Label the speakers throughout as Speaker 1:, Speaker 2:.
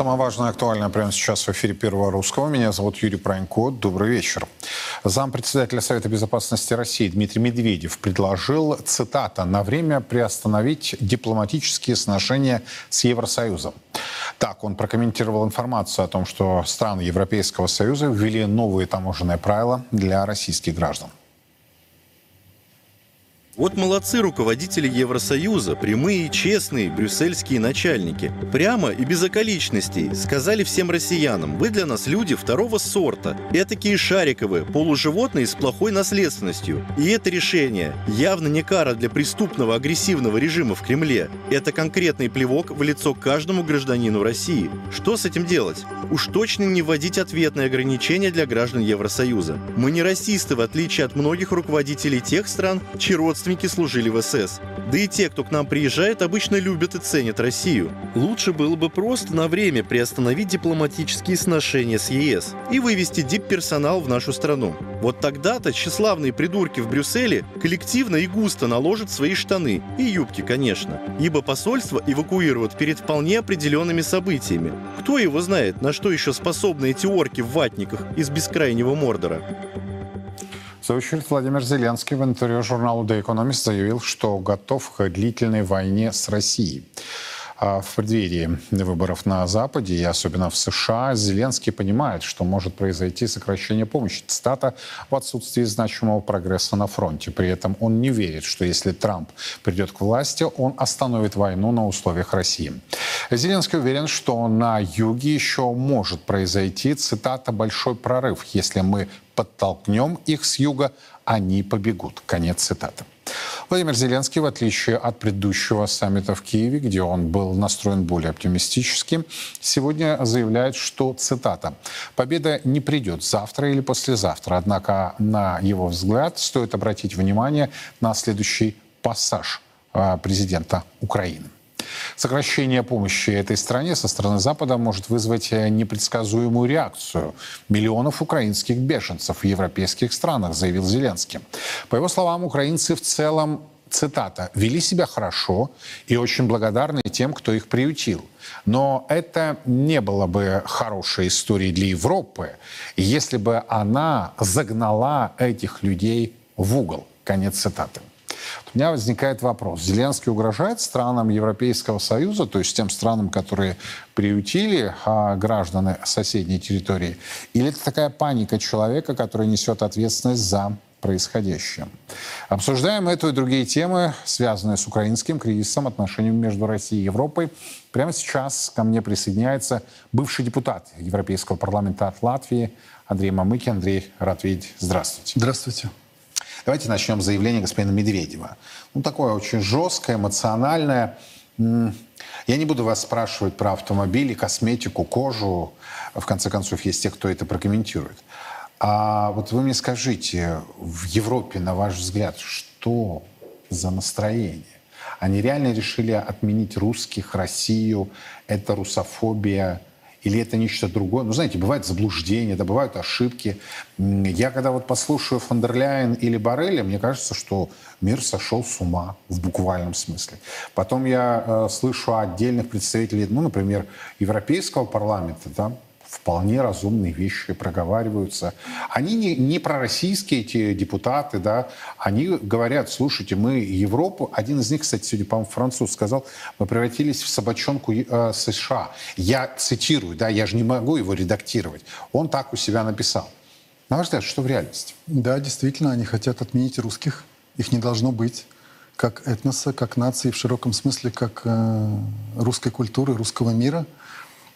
Speaker 1: Самое важное и актуальное прямо сейчас в эфире Первого Русского. Меня зовут Юрий Пронько. Добрый вечер. Зампредседателя Совета Безопасности России Дмитрий Медведев предложил, цитата, «на время приостановить дипломатические сношения с Евросоюзом». Так он прокомментировал информацию о том, что страны Европейского Союза ввели новые таможенные правила для российских граждан.
Speaker 2: Вот молодцы руководители Евросоюза, прямые и честные брюссельские начальники. Прямо и без околичностей сказали всем россиянам, вы для нас люди второго сорта. Этакие шариковые, полуживотные с плохой наследственностью. И это решение явно не кара для преступного агрессивного режима в Кремле. Это конкретный плевок в лицо каждому гражданину России. Что с этим делать? Уж точно не вводить ответные ограничения для граждан Евросоюза. Мы не расисты, в отличие от многих руководителей тех стран, чьи родственники родственники служили в СС. Да и те, кто к нам приезжает, обычно любят и ценят Россию. Лучше было бы просто на время приостановить дипломатические сношения с ЕС и вывести дип-персонал в нашу страну. Вот тогда-то тщеславные придурки в Брюсселе коллективно и густо наложат свои штаны, и юбки, конечно, ибо посольство эвакуируют перед вполне определенными событиями. Кто его знает, на что еще способны эти орки в ватниках из бескрайнего Мордора?
Speaker 1: В Владимир Зеленский в интервью журналу The Economist заявил, что готов к длительной войне с Россией. А в преддверии выборов на Западе и особенно в США Зеленский понимает, что может произойти сокращение помощи. Цитата «в отсутствии значимого прогресса на фронте». При этом он не верит, что если Трамп придет к власти, он остановит войну на условиях России. Зеленский уверен, что на юге еще может произойти, цитата, «большой прорыв. Если мы подтолкнем их с юга, они побегут». Конец цитаты. Владимир Зеленский, в отличие от предыдущего саммита в Киеве, где он был настроен более оптимистически, сегодня заявляет, что, цитата, «победа не придет завтра или послезавтра, однако, на его взгляд, стоит обратить внимание на следующий пассаж а, президента Украины. Сокращение помощи этой стране со стороны Запада может вызвать э, непредсказуемую реакцию миллионов украинских беженцев в европейских странах, заявил Зеленский. По его словам, украинцы в целом цитата, «вели себя хорошо и очень благодарны тем, кто их приютил. Но это не было бы хорошей историей для Европы, если бы она загнала этих людей в угол». Конец цитаты. У меня возникает вопрос. Зеленский угрожает странам Европейского Союза, то есть тем странам, которые приютили а, граждан соседней территории? Или это такая паника человека, который несет ответственность за происходящее. Обсуждаем эту и другие темы, связанные с украинским кризисом, отношениями между Россией и Европой. Прямо сейчас ко мне присоединяется бывший депутат Европейского парламента от Латвии Андрей Мамыки. Андрей, рад видеть. Здравствуйте.
Speaker 3: Здравствуйте.
Speaker 1: Давайте начнем с заявления господина Медведева. Ну, такое очень жесткое, эмоциональное. Я не буду вас спрашивать про автомобили, косметику, кожу. В конце концов, есть те, кто это прокомментирует. А вот вы мне скажите, в Европе, на ваш взгляд, что за настроение? Они реально решили отменить русских, Россию? Это русофобия? Или это нечто другое? Ну, знаете, бывают заблуждения, да, бывают ошибки. Я когда вот послушаю Фондерляйн или Барреля, мне кажется, что мир сошел с ума в буквальном смысле. Потом я э, слышу отдельных представителей, ну, например, Европейского парламента, да, вполне разумные вещи проговариваются. Они не, не пророссийские эти депутаты, да, они говорят, слушайте, мы Европу, один из них, кстати, сегодня, по-моему, француз сказал, мы превратились в собачонку э, США. Я цитирую, да, я же не могу его редактировать. Он так у себя написал. На ваш взгляд, что в реальности?
Speaker 3: Да, действительно, они хотят отменить русских. Их не должно быть как этноса, как нации в широком смысле, как э, русской культуры, русского мира –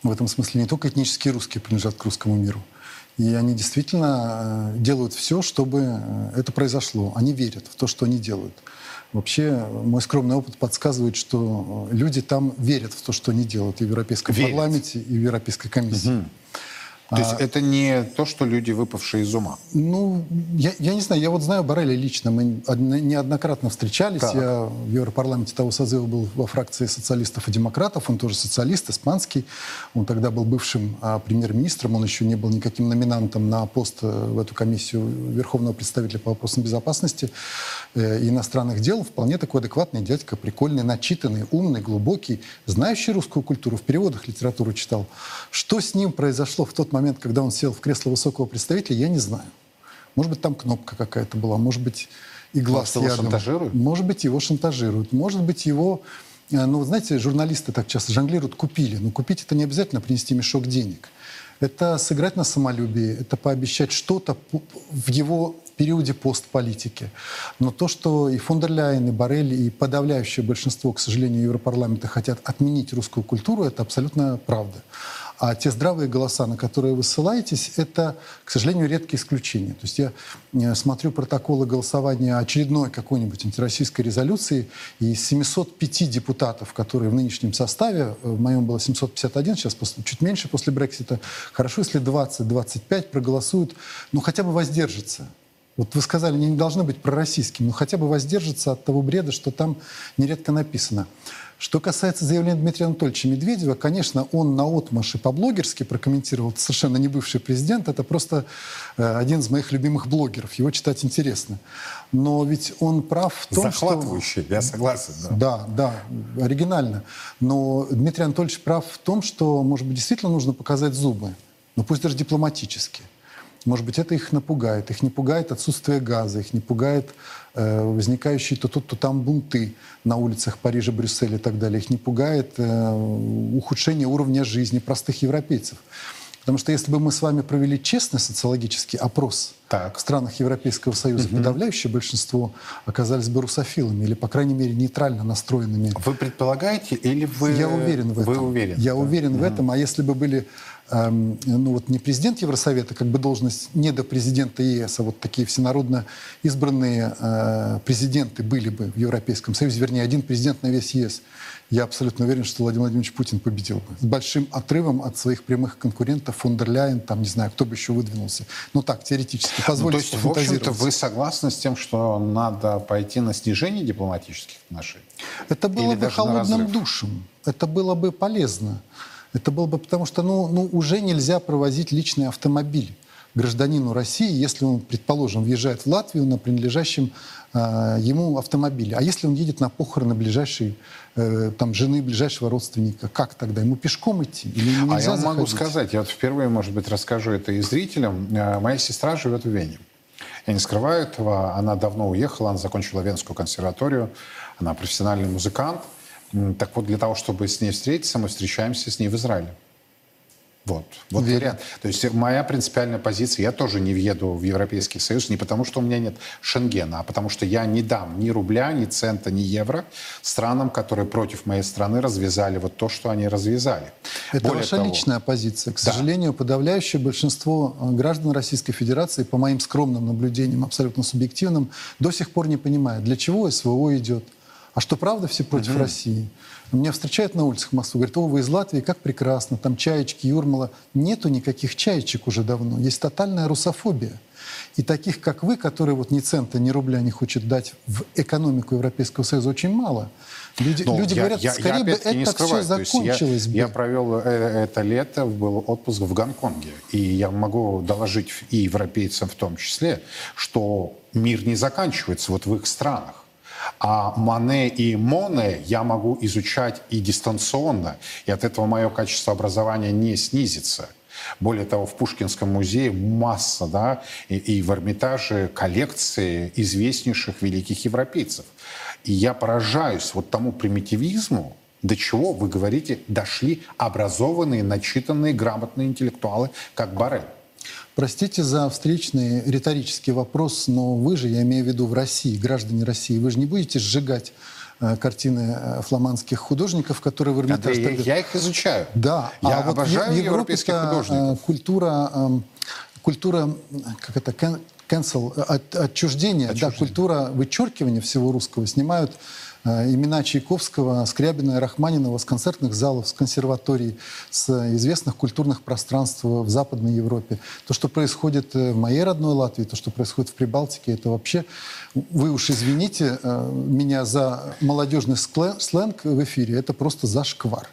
Speaker 3: в этом смысле не только этнические русские принадлежат к русскому миру. И они действительно э, делают все, чтобы э, это произошло. Они верят в то, что они делают. Вообще, мой скромный опыт подсказывает, что э, люди там верят в то, что они делают и в Европейском верят. парламенте, и в Европейской комиссии. Угу.
Speaker 1: То есть это не то, что люди, выпавшие из ума?
Speaker 3: Ну, я, я не знаю, я вот знаю Барреля лично, мы одно- неоднократно встречались,
Speaker 1: Так.
Speaker 3: я в Европарламенте того созыва был во фракции социалистов и демократов, он тоже социалист, испанский, он тогда был бывшим а, премьер-министром, он еще не был никаким номинантом на пост э, в эту комиссию Верховного представителя по вопросам безопасности э, и иностранных дел, вполне такой адекватный дядька, прикольный, начитанный, умный, глубокий, знающий русскую культуру, в переводах литературу читал. Что с ним произошло в тот момент, когда он сел в кресло высокого представителя, я не знаю. Может быть, там кнопка какая-то была, может быть, игла
Speaker 1: Может,
Speaker 3: с
Speaker 1: его шантажируют?
Speaker 3: Может быть, его шантажируют. Может быть, его... э, Ну, знаете, журналисты так часто жонглируют, купили. Но купить это не обязательно принести мешок денег. Это сыграть на самолюбии, это пообещать что-то в его периоде постполитики. Но то, что и фон дер Ляйен, и Боррель, и подавляющее большинство, к сожалению, Европарламента хотят отменить русскую культуру, это абсолютно правда. А те здравые голоса, на которые вы ссылаетесь, это, к сожалению, редкие исключения. То есть я э, смотрю протоколы голосования очередной какой-нибудь антироссийской резолюции, и из 705 депутатов, которые в нынешнем составе, э, в моем было 751, сейчас после- чуть меньше после Брексита, хорошо, если 20-25 проголосуют, ну хотя бы воздержатся. Вот вы сказали, они не должны быть пророссийскими, но хотя бы воздержаться от того бреда, что там нередко написано. Что касается заявления Дмитрия Анатольевича Медведева, конечно, он на отмаши по-блогерски прокомментировал, это совершенно не бывший президент, это просто э, один из моих любимых блогеров, его читать интересно. Но ведь он прав в том, что...
Speaker 1: Захватывающий, я согласен. да.
Speaker 3: Да, да, оригинально. Но Дмитрий Анатольевич прав в том, что, может быть, действительно нужно показать зубы, но пусть даже дипломатически. Может быть, это их напугает. Их не пугает отсутствие газа, их не пугает возникающие то тут, то там бунты на улицах Парижа, Брюсселя и так далее. Их не пугает э, ухудшение уровня жизни простых европейцев. Потому что если бы мы с вами провели честный социологический опрос
Speaker 1: Так.
Speaker 3: в странах Европейского Союза, подавляющее большинство оказались бы русофилами или, по крайней мере, нейтрально настроенными
Speaker 1: Вы предполагаете или вы...
Speaker 3: я уверен в этом.
Speaker 1: Вы уверены?
Speaker 3: Я
Speaker 1: да?
Speaker 3: уверен в этом. А если бы были, ну вот не президент Евросовета, как бы должность не до президента ЕС, а вот такие всенародно избранные э, президенты были бы в Европейском Союзе, вернее, один президент на весь ЕС, я абсолютно уверен, что Владимир Владимирович Путин победил бы. С большим отрывом от своих прямых конкурентов, фон дер Ляйен, там, не знаю, кто бы еще выдвинулся. Ну так, теоретически.
Speaker 1: Ну,
Speaker 3: Позвольте
Speaker 1: то есть, в общем-то, вы согласны с тем, что надо пойти на снижение дипломатических отношений?
Speaker 3: Это было
Speaker 1: Или
Speaker 3: бы холодным душем. Это было бы полезно. Это было бы потому, что ну, ну, уже нельзя провозить личный автомобиль гражданину России, если он, предположим, въезжает в Латвию на принадлежащем э, ему автомобиле. А если он едет на похороны ближайшей э, там, жены ближайшего родственника, как тогда? Ему пешком идти? Или ему
Speaker 1: А я вам могу
Speaker 3: заходить?
Speaker 1: сказать, я вот впервые, может быть, расскажу это и зрителям. Э, Моя сестра живет в Вене. Я не скрываю этого. Она давно уехала, она закончила Венскую консерваторию. Она профессиональный музыкант. Так вот, для того, чтобы с ней встретиться, мы встречаемся с ней в Израиле. Вот, вот
Speaker 3: Уверен.
Speaker 1: вариант. То есть моя принципиальная позиция, я тоже не въеду в Европейский Союз не потому, что у меня нет Шенгена, а потому что я не дам ни рубля, ни цента, ни евро странам, которые против моей страны развязали вот то, что они развязали.
Speaker 3: Это
Speaker 1: Более
Speaker 3: ваша
Speaker 1: того,
Speaker 3: личная позиция. К
Speaker 1: Да.
Speaker 3: сожалению, подавляющее большинство э, граждан Российской Федерации, по моим скромным наблюдениям, абсолютно субъективным, до сих пор не понимает, для чего СВО идет. А что правда все против России? Меня встречают на улицах Москвы, говорят, о, вы из Латвии, как прекрасно, там чаечки, Юрмала. Нету никаких чаечек уже давно. Есть тотальная русофобия. И таких, как вы, которые вот ни цента, ни рубля не хочет дать в экономику Европейского Союза, очень мало. Люди,
Speaker 1: Ну,
Speaker 3: люди
Speaker 1: я-
Speaker 3: говорят,
Speaker 1: я- я
Speaker 3: скорее бы
Speaker 1: опять-таки не
Speaker 3: это все
Speaker 1: скрываю. Есть
Speaker 3: закончилось
Speaker 1: я,
Speaker 3: бы.
Speaker 1: я провел э, это лето, был отпуск в Гонконге. И я могу доложить и европейцам в том числе, что мир не заканчивается вот в их странах. А Мане и Моне я могу изучать и дистанционно, и от этого мое качество образования не снизится. Более того, в Пушкинском музее масса, да, и, и в Эрмитаже коллекции известнейших великих европейцев. И я поражаюсь вот тому примитивизму, до чего, вы говорите, дошли образованные, начитанные, грамотные интеллектуалы, как Барель.
Speaker 3: Простите за встречный риторический вопрос, но вы же, я имею в виду в России, граждане России, вы же не будете сжигать э, картины э, фламандских художников, которые в Эрмитаж...
Speaker 1: Я, я их изучаю.
Speaker 3: Да,
Speaker 1: Я
Speaker 3: а вот
Speaker 1: обожаю
Speaker 3: в
Speaker 1: европейских
Speaker 3: Европе-то,
Speaker 1: художников.
Speaker 3: э, культура, эм, культура, как это, cancel, от- отчуждения, да, культура вычеркивания всего русского снимают Э, имена Чайковского, Скрябина и Рахманинова с концертных залов, с консерваторий, с известных культурных пространств в Западной Европе. То, что происходит в моей родной Латвии, то, что происходит в Прибалтике, это вообще... Вы уж извините меня за молодежный сленг в эфире, это просто зашквар.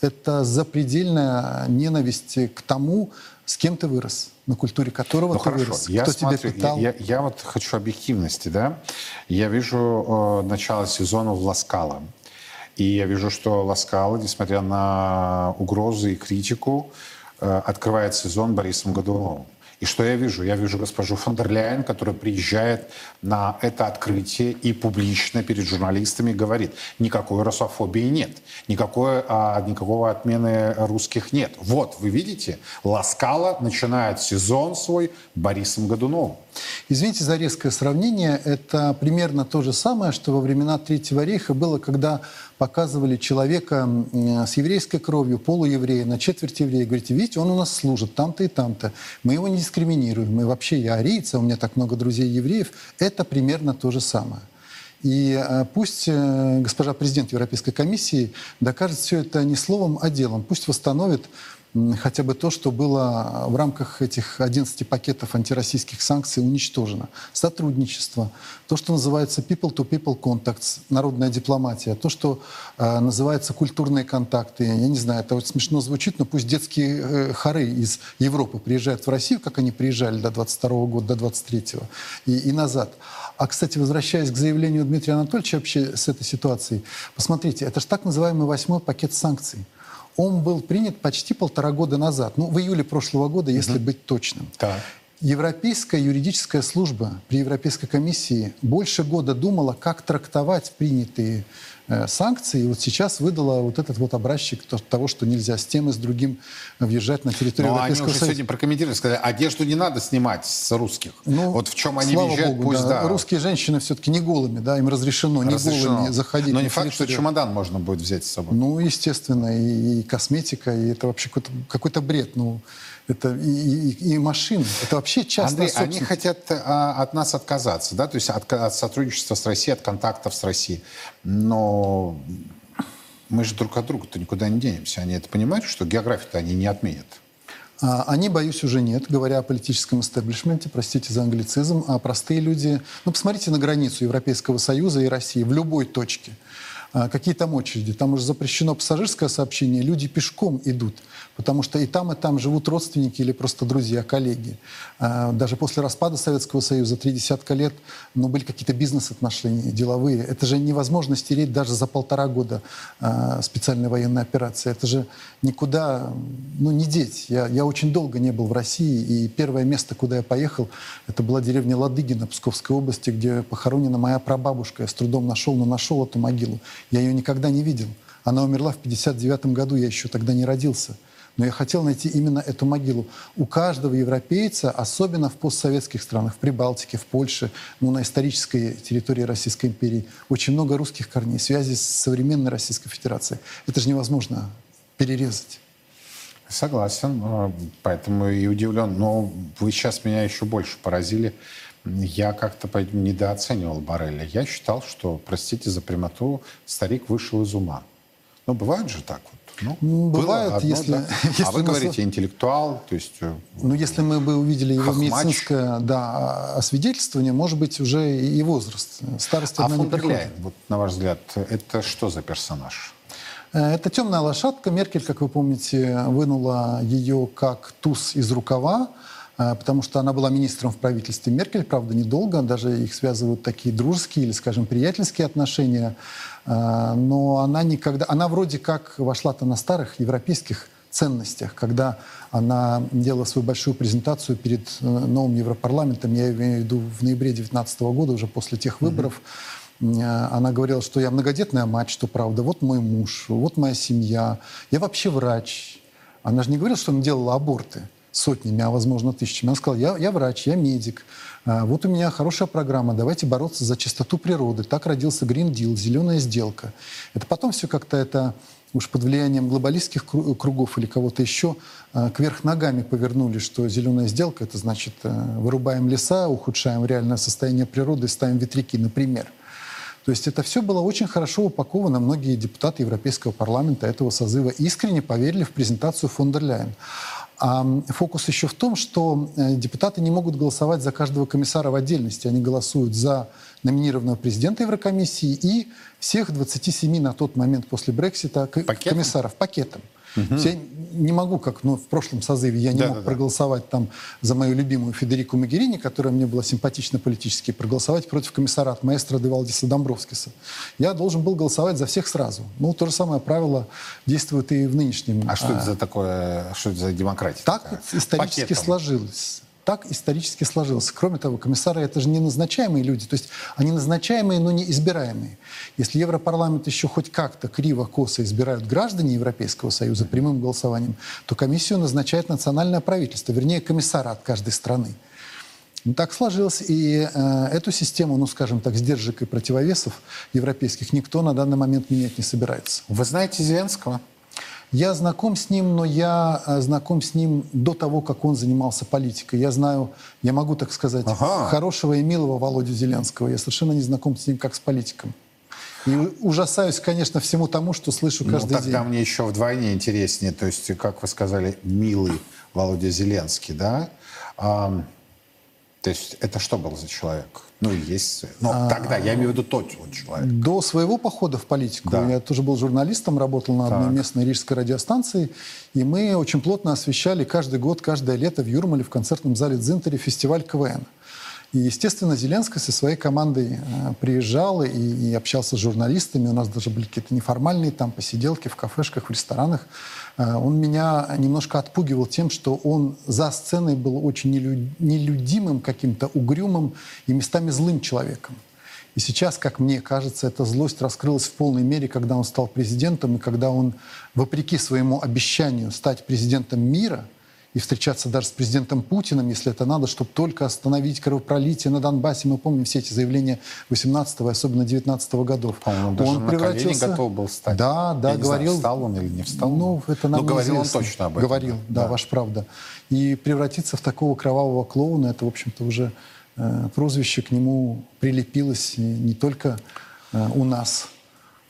Speaker 3: Это запредельная ненависть к тому, с кем ты вырос, на культуре которого
Speaker 1: ну,
Speaker 3: ты
Speaker 1: хорошо.
Speaker 3: вырос,
Speaker 1: я
Speaker 3: кто
Speaker 1: смотрю,
Speaker 3: тебя питал.
Speaker 1: Я, я, я вот хочу объективности, да. Я вижу э, начало сезона в Ласкало. И я вижу, что Ласкало, несмотря на угрозы и критику, э, открывает сезон Борисом Годуновым. И что я вижу? Я вижу госпожу фон дер Ляйен, которая приезжает на это открытие и публично перед журналистами говорит, никакой русофобии нет, никакой, а, никакого отмены русских нет. Вот, вы видите, Ласкала начинает сезон свой Борисом Годуновым.
Speaker 3: Извините за резкое сравнение. Это примерно то же самое, что во времена Третьего рейха было, когда показывали человека с еврейской кровью, полуеврея, на четверть еврея. Говорите, видите, он у нас служит там-то и там-то. Мы его не дискриминируем. Мы вообще, я арийца, у меня так много друзей евреев. Это примерно то же самое. И э, пусть э, госпожа президент Европейской комиссии докажет все это не словом, а делом. Пусть восстановит хотя бы то, что было в рамках этих 11 пакетов антироссийских санкций уничтожено. Сотрудничество, то, что называется people-to-people contacts, народная дипломатия, то, что э, называется культурные контакты. Я не знаю, это вот смешно звучит, но пусть детские э, хоры из Европы приезжают в Россию, как они приезжали до 22 -го года, до 23 -го, и, и назад. А, кстати, возвращаясь к заявлению Дмитрия Анатольевича вообще с этой ситуацией, посмотрите, это же так называемый восьмой пакет санкций. Он был принят почти полтора года назад, ну, в июле прошлого года, если угу. быть точным.
Speaker 1: Так.
Speaker 3: Европейская юридическая служба при Европейской комиссии больше года думала, как трактовать принятые э, санкции. И вот сейчас выдала вот этот вот образчик того, что нельзя с тем и с другим въезжать на территорию
Speaker 1: Но
Speaker 3: Европейского
Speaker 1: они уже
Speaker 3: Союза.
Speaker 1: сегодня прокомментировали, сказали, одежду не надо снимать с русских.
Speaker 3: Ну,
Speaker 1: вот в чем они въезжают,
Speaker 3: Богу,
Speaker 1: пусть
Speaker 3: да.
Speaker 1: да.
Speaker 3: Русские женщины все-таки не голыми, да, им разрешено,
Speaker 1: Разрешено.
Speaker 3: не голыми заходить.
Speaker 1: Но не факт, что чемодан можно будет взять с собой.
Speaker 3: Ну, естественно, и, и косметика, и это вообще какой-то какой бред. Ну, это и, и, и машины. Это вообще частная
Speaker 1: Андрей, они
Speaker 3: собственность.
Speaker 1: хотят а, от нас отказаться, да, то есть от, от сотрудничества с Россией, от контактов с Россией. Но мы же друг от друга-то никуда не денемся. Они это понимают, что географию-то они не отменят.
Speaker 3: А, Они, боюсь, уже нет, говоря о политическом истеблишменте, простите за англицизм, а простые люди... Ну, посмотрите на границу Европейского Союза и России в любой точке. А, Какие там очереди? Там уже запрещено пассажирское сообщение, люди пешком идут, потому что и там, и там живут родственники или просто друзья, коллеги. А, Даже после распада Советского Союза, три десятка лет, ну, были какие-то бизнес-отношения, деловые. Это же невозможно стереть даже за полтора года а, специальной военной операции. Это же никуда, ну, не деть. Я, я очень долго не был в России, и первое место, куда я поехал, это была деревня Ладыгина Псковской области, где похоронена моя прабабушка. Я с трудом нашел, но нашел эту могилу. Я ее никогда не видел. Она умерла в 59 году, я еще тогда не родился. Но я хотел найти именно эту могилу. У каждого европейца, особенно в постсоветских странах, в Прибалтике, в Польше, ну, на исторической территории Российской империи, очень много русских корней, связи с современной Российской Федерацией. Это же невозможно перерезать.
Speaker 1: Согласен, э, поэтому и удивлен. Но вы сейчас меня еще больше поразили. Я как-то недооценивал Барреля. Я считал, что, простите за прямоту, старик вышел из ума. Ну, бывает же так вот. Ну,
Speaker 3: Ну, бывает,
Speaker 1: одно,
Speaker 3: если-
Speaker 1: да.
Speaker 3: если
Speaker 1: а вы
Speaker 3: мы
Speaker 1: говорите интеллектуал, то есть... э,
Speaker 3: Ну, если мы бы увидели его
Speaker 1: Хохмач.
Speaker 3: медицинское да, освидетельствование, может быть, уже и возраст. Старость
Speaker 1: А
Speaker 3: не
Speaker 1: фон. Ляйен, вот на ваш взгляд, это что за персонаж?
Speaker 3: Э, Это темная лошадка. Меркель, как вы помните, вынула ее как туз из рукава, э, потому что она была министром в правительстве Меркель, правда, недолго, даже их связывают такие дружеские или, скажем, приятельские отношения. Э, Но она никогда... Она вроде как вошла-то на старых европейских ценностях, когда она делала свою большую презентацию перед э, новым Европарламентом, я имею в виду в ноябре 2019 года, уже после тех выборов, Э, она говорила, что я многодетная мать, что правда, вот мой муж, вот моя семья, я вообще врач. Она же не говорила, что она делала аборты сотнями, а возможно тысячами. Она сказала, я, я врач, я медик, А, вот у меня хорошая программа, давайте бороться за чистоту природы. Так родился Green Deal, зеленая сделка. Это потом все как-то это уж под влиянием глобалистских кру- кругов или кого-то еще э, кверх ногами повернули, что зеленая сделка, это значит э, вырубаем леса, ухудшаем реальное состояние природы, ставим ветряки, например. То есть это все было очень хорошо упаковано. Многие депутаты Европейского парламента этого созыва искренне поверили в презентацию фон дер Ляйен. А фокус еще в том, что э, депутаты не могут голосовать за каждого комиссара в отдельности. Они голосуют за номинированного президента Еврокомиссии и всех 27 на тот момент после Брексита комиссаров пакетом. Угу. Я не могу, как ну, в прошлом созыве, я не
Speaker 1: Да,
Speaker 3: мог
Speaker 1: да, да.
Speaker 3: проголосовать там за мою любимую Федерику Магерини, которая мне была симпатична политически, проголосовать против комиссара от маэстро де Валдиса Домбровскиса. Я должен был голосовать за всех сразу. Ну, то же самое правило действует и в нынешнем.
Speaker 1: А что это за такое, что это за демократия?
Speaker 3: Так
Speaker 1: такая?
Speaker 3: исторически
Speaker 1: Пакетом.
Speaker 3: сложилось. Так исторически сложилось. Кроме того, комиссары это же не назначаемые люди, то есть они назначаемые, но не избираемые. Если Европарламент еще хоть как-то криво-косо избирают граждане Европейского Союза прямым голосованием, то комиссию назначает национальное правительство, вернее комиссара от каждой страны. Ну, так сложилось. И э, эту систему, ну, скажем так, сдержек и противовесов европейских никто на данный момент менять не собирается.
Speaker 1: Вы знаете Зеленского?
Speaker 3: Я знаком с ним, но я э, знаком с ним до того, как он занимался политикой. Я знаю, я могу так сказать,
Speaker 1: Ага.
Speaker 3: хорошего и милого Володю Зеленского. Я совершенно не знаком с ним как с политиком. И ужасаюсь, конечно, всему тому, что слышу каждый
Speaker 1: ну, тогда
Speaker 3: день.
Speaker 1: мне еще вдвойне интереснее. То есть, как вы сказали, милый Володя Зеленский, да? То есть, это что был за человек? Ну, есть... Ну,
Speaker 3: А,
Speaker 1: тогда, я имею в виду тот вот человек.
Speaker 3: До своего похода в политику
Speaker 1: Да.
Speaker 3: я тоже был журналистом, работал на одной
Speaker 1: Так.
Speaker 3: местной рижской радиостанции, и мы очень плотно освещали каждый год, каждое лето в Юрмале в концертном зале Дзинтере фестиваль КВН. И, естественно, Зеленский со своей командой э, приезжал и, и общался с журналистами. У нас даже были какие-то неформальные там посиделки в кафешках, в ресторанах. Э, он меня немножко отпугивал тем, что он за сценой был очень нелю- нелюдимым, каким-то угрюмым и местами злым человеком. И сейчас, как мне кажется, эта злость раскрылась в полной мере, когда он стал президентом, и когда он, вопреки своему обещанию стать президентом мира и встречаться даже с президентом Путиным, если это надо, чтобы только остановить кровопролитие на Донбассе. Мы помним все эти заявления 18 и особенно 19 годов.
Speaker 1: По-моему, даже на колени готов был стать.
Speaker 3: Да, да,
Speaker 1: Я не
Speaker 3: говорил.
Speaker 1: знаю, встал он или не встал.
Speaker 3: Ну, это нам
Speaker 1: Но говорил он точно об этом.
Speaker 3: Говорил, да,
Speaker 1: Да.
Speaker 3: ваша правда. И превратиться в такого кровавого клоуна, это, в общем-то, уже э, прозвище к нему прилепилось не только э, у нас.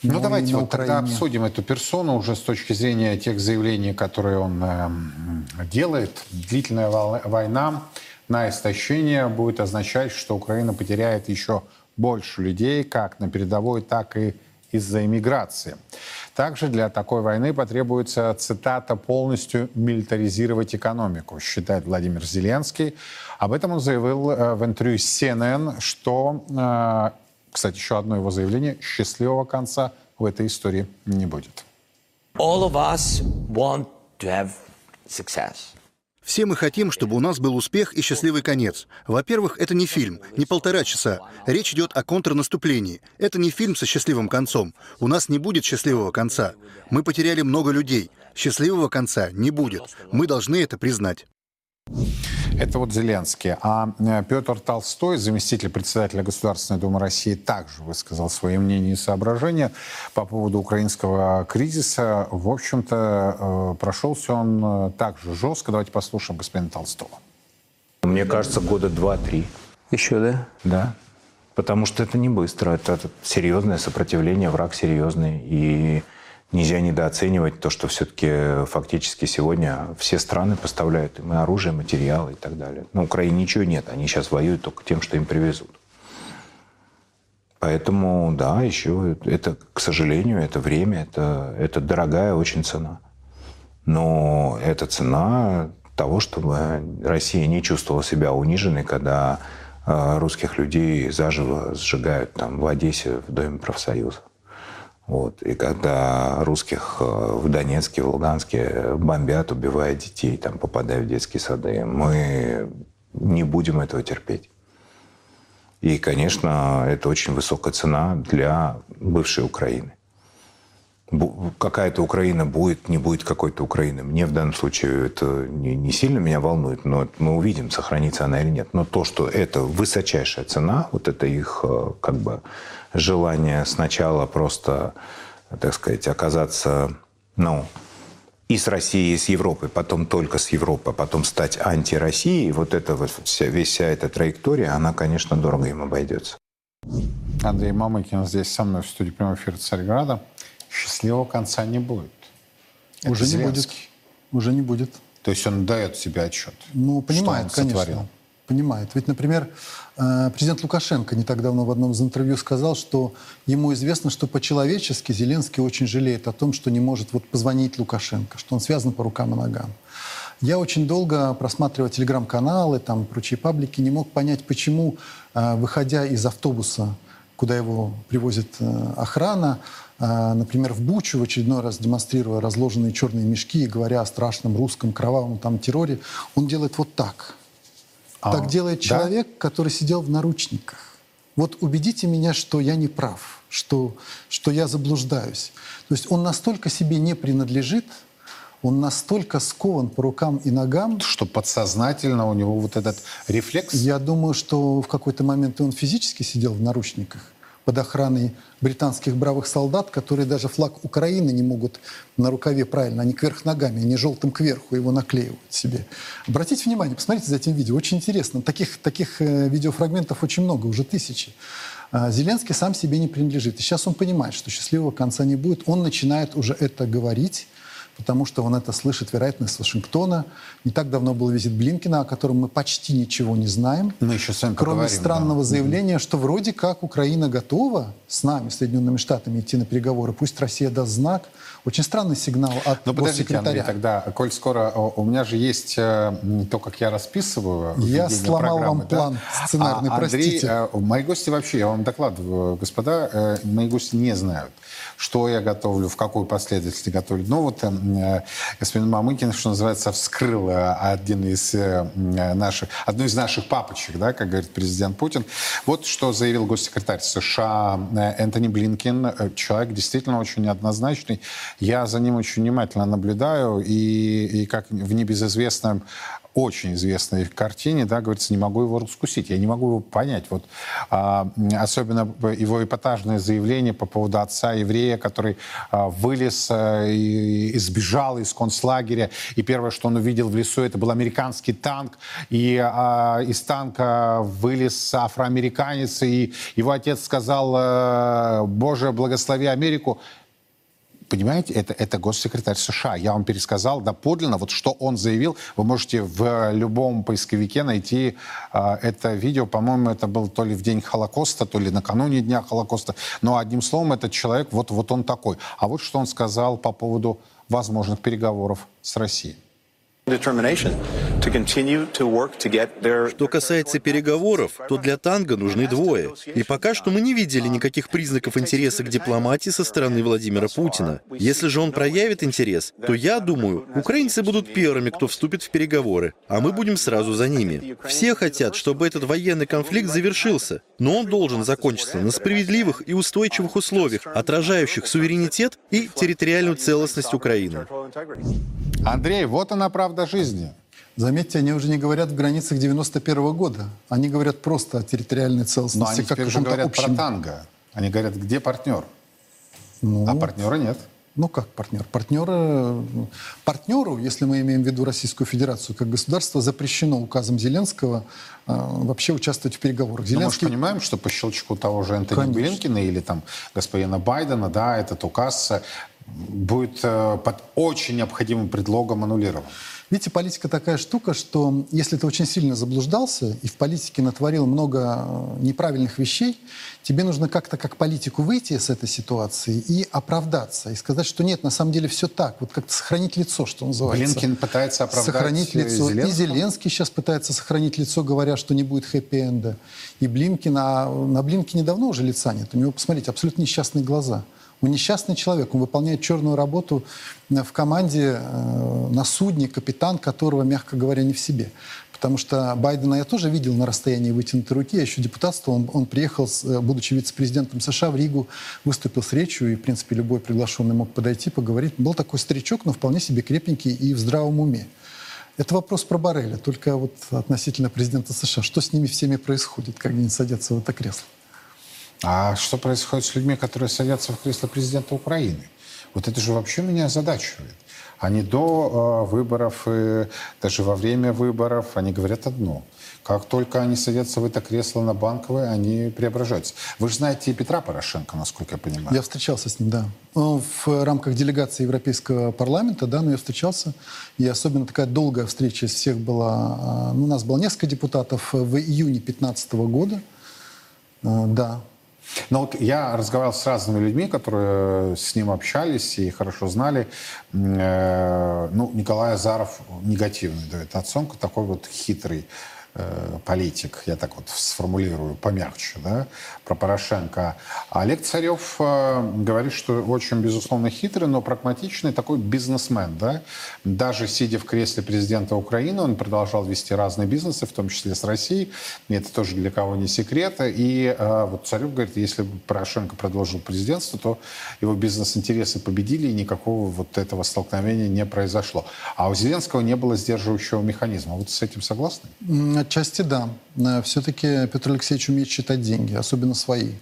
Speaker 1: Ну, давайте вот тогда обсудим эту персону уже с точки зрения тех заявлений, которые он эм, делает. Длительная война на истощение будет означать, что Украина потеряет еще больше людей, как на передовой, так и из-за иммиграции. Также для такой войны потребуется, цитата, полностью милитаризировать экономику, считает Владимир Зеленский. Об этом он заявил э, в интервью CNN, что, э, кстати, еще одно его заявление, счастливого конца в этой истории не будет.
Speaker 4: all of us want to have success.
Speaker 5: Все мы хотим, чтобы у нас был успех и счастливый конец. Во-первых, это не фильм, не полтора часа. Речь идет о контрнаступлении. Это не фильм со счастливым концом. У нас не будет счастливого конца. Мы потеряли много людей. Счастливого конца не будет. Мы должны это признать.
Speaker 1: Это вот Зеленский. А э, Петр Толстой, заместитель председателя Государственной Думы России, также высказал свои мнения и соображения по поводу украинского кризиса. В общем-то, э, прошелся он э, так же жестко. Давайте послушаем господина Толстого.
Speaker 6: Мне кажется, года два-три.
Speaker 7: Еще, да?
Speaker 6: Да. Потому что это не быстро. Это, это серьезное сопротивление, враг серьезный. И нельзя недооценивать то, что все-таки фактически сегодня все страны поставляют им оружие, материалы и так далее. На Украине ничего нет. Они сейчас воюют только тем, что им привезут. Поэтому, да, еще это, к сожалению, это время, это, это дорогая очень цена. Но это цена того, чтобы Россия не чувствовала себя униженной, когда э, русских людей заживо сжигают там в Одессе в Доме профсоюза. Вот. И когда русских э, в Донецке, в Луганске бомбят, убивая детей, там, попадая в детские сады, мы не будем этого терпеть. И, конечно, это очень высокая цена для бывшей Украины. Какая-то Украина будет, не будет какой-то Украины. Мне в данном случае это не, не сильно меня волнует, но мы увидим, сохранится она или нет. Но то, что это высочайшая цена, вот это их э, как бы желание сначала просто, так сказать, оказаться, ну, и с Россией, и с Европой, потом только с Европой, а потом стать антироссией, вот это вот вся, весь вся эта траектория, она, конечно, дорого им обойдется.
Speaker 1: Андрей Мамыкин здесь со мной в студии прямого эфира Царьграда. Счастливого конца не будет. Это
Speaker 3: Уже не будет. Уже не будет.
Speaker 1: То есть он дает себе отчет.
Speaker 3: Ну, понимает,
Speaker 1: что он
Speaker 3: конечно.
Speaker 1: сотворил.
Speaker 3: Понимает. Ведь, например, э, президент Лукашенко не так давно в одном из интервью сказал, что ему известно, что по-человечески Зеленский очень жалеет о том, что не может вот позвонить Лукашенко, что он связан по рукам и ногам. Я очень долго, просматривая телеграм-каналы, там прочие паблики, не мог понять, почему, э, выходя из автобуса, куда его привозит э, охрана, например, в Бучу, в очередной раз демонстрируя разложенные черные мешки и говоря о страшном русском кровавом там терроре, он делает вот так.
Speaker 1: А,
Speaker 3: так делает
Speaker 1: да?
Speaker 3: человек, который сидел в наручниках. Вот убедите меня, что я не прав, что, что я заблуждаюсь. То есть он настолько себе не принадлежит, он настолько скован по рукам и ногам,
Speaker 1: Что подсознательно у него вот этот рефлекс.
Speaker 3: я думаю, что в какой-то момент он физически сидел в наручниках под охраной британских бравых солдат, которые даже флаг Украины не могут на рукаве правильно, они кверх ногами, они желтым кверху его наклеивают себе. Обратите внимание, посмотрите за этим видео, очень интересно. Таких, таких э, видеофрагментов очень много, уже тысячи. А, Зеленский сам себе не принадлежит. И сейчас он понимает, что счастливого конца не будет. Он начинает уже это говорить, потому что он это слышит, вероятно, из Вашингтона. Не так давно был визит Блинкина, о котором мы почти ничего не знаем.
Speaker 1: Мы еще с вами
Speaker 3: Кроме
Speaker 1: поговорим,
Speaker 3: странного
Speaker 1: да.
Speaker 3: заявления, что вроде как Украина готова с нами, Соединенными Штатами, идти на переговоры. Пусть Россия даст знак. Очень странный сигнал от
Speaker 1: Ну, подождите, Андрей, тогда, коль скоро... о, У меня же есть э, то, как я расписываю
Speaker 3: Я сломал вам план сценарный,
Speaker 1: а Андрей,
Speaker 3: простите.
Speaker 1: э, мои гости вообще, я вам докладываю, господа, э, мои гости не знают, что я готовлю, в какой последовательности готовлю. Ну, вот э, э, господин Мамыкин, что называется, вскрыл э, один из э, наших, одну из наших папочек, да, как говорит президент Путин. Вот что заявил госсекретарь США э, Энтони Блинкин. Э, Человек действительно очень неоднозначный. Я за ним очень внимательно наблюдаю. И, и как в небезызвестном очень известной картине, да, говорится, не могу его раскусить, я не могу его понять. Вот, а, особенно его эпатажное заявление по поводу отца еврея, который а, вылез а, и, и сбежал из концлагеря, и первое, что он увидел в лесу, это был американский танк, и а, из танка вылез афроамериканец, и его отец сказал, э, «Боже, благослови Америку», Понимаете, это, это госсекретарь США. Я вам пересказал доподлинно, вот что он заявил. Вы можете в любом поисковике найти а, это видео. По-моему, это был то ли в день Холокоста, то ли накануне Дня Холокоста. Но одним словом, этот человек, вот, вот он такой. А вот что он сказал по поводу возможных переговоров с Россией.
Speaker 2: Что касается переговоров, то для танго нужны двое. И пока что мы не видели никаких признаков интереса к дипломатии со стороны Владимира Путина. Если же он проявит интерес, то я думаю, украинцы будут первыми, кто вступит в переговоры, а мы будем сразу за ними. Все хотят, чтобы этот военный конфликт завершился, но он должен закончиться на справедливых и устойчивых условиях, отражающих суверенитет и территориальную целостность Украины.
Speaker 1: Андрей, вот она правда жизни.
Speaker 3: Заметьте, они уже не говорят в границах 91 года. Они говорят просто о территориальной
Speaker 1: Но
Speaker 3: целостности,
Speaker 1: они
Speaker 3: как
Speaker 1: теперь уже говорят
Speaker 3: общем.
Speaker 1: про танго. Они говорят, где партнер?
Speaker 3: Ну,
Speaker 1: А партнера нет.
Speaker 3: Ну как партнер? Партнера, партнеру, если мы имеем в виду Российскую Федерацию как государство, запрещено указом Зеленского э, вообще участвовать в переговорах.
Speaker 1: Ну, мы же
Speaker 3: Зеленский
Speaker 1: понимаем, что по щелчку того же Энтони
Speaker 3: Конечно.
Speaker 1: Блинкина или там господина Байдена, да, этот указ будет э, под очень необходимым предлогом аннулирован.
Speaker 3: Видите, политика такая штука, что если ты очень сильно заблуждался и в политике натворил много э, неправильных вещей, тебе нужно как-то как политику выйти с этой ситуации и оправдаться, и сказать, что нет, на самом деле все так, вот как-то сохранить лицо, что называется.
Speaker 1: Блинкин пытается оправдать
Speaker 3: Сохранить лицо. И? Зеленский сейчас пытается сохранить лицо, говоря, что не будет хэппи-энда. И Блинкин, а на Блинкине давно уже лица нет. У него, посмотрите, абсолютно несчастные глаза. Он несчастный человек, он выполняет черную работу в команде э, на судне, капитан которого, мягко говоря, не в себе. Потому что Байдена я тоже видел на расстоянии вытянутой руки. Я еще депутатство. Он, он приехал, с, э, будучи вице-президентом США, в Ригу, выступил с речью, и, в принципе, любой приглашенный мог подойти, поговорить. Был такой старичок, но вполне себе крепенький и в здравом уме. Это вопрос про Барреля, только вот относительно президента США. Что с ними всеми происходит, как они садятся в это кресло?
Speaker 1: А что происходит с людьми, которые садятся в кресло президента Украины? Вот это же вообще меня озадачивает. Они до э, выборов и даже во время выборов, они говорят одно. Как только они садятся в это кресло на банковое, они преображаются. Вы же знаете и Петра Порошенко, насколько я понимаю.
Speaker 3: Я встречался с ним, да. Ну, В рамках делегации Европейского парламента, да, но я встречался. И особенно такая долгая встреча из всех была... а, Ну, у нас было несколько депутатов в июне 2015 года. А, Да,
Speaker 1: Но вот я разговаривал с разными людьми, которые с ним общались и хорошо знали. Э, Ну, Николай Азаров негативный дает оценку, такой вот хитрый политик, я так вот сформулирую помягче, да, про Порошенко. А Олег Царев э, говорит, что очень, безусловно, хитрый, но прагматичный такой бизнесмен, да. Даже сидя в кресле президента Украины, он продолжал вести разные бизнесы, в том числе с Россией. Это тоже для кого не секрет. И э, вот Царев говорит, если бы Порошенко продолжил президентство, то его бизнес-интересы победили, и никакого вот этого столкновения не произошло. А у Зеленского не было сдерживающего механизма. Вот с этим согласны?
Speaker 3: Отчасти да. Все-таки Петр Алексеевич умеет считать деньги, особенно свои.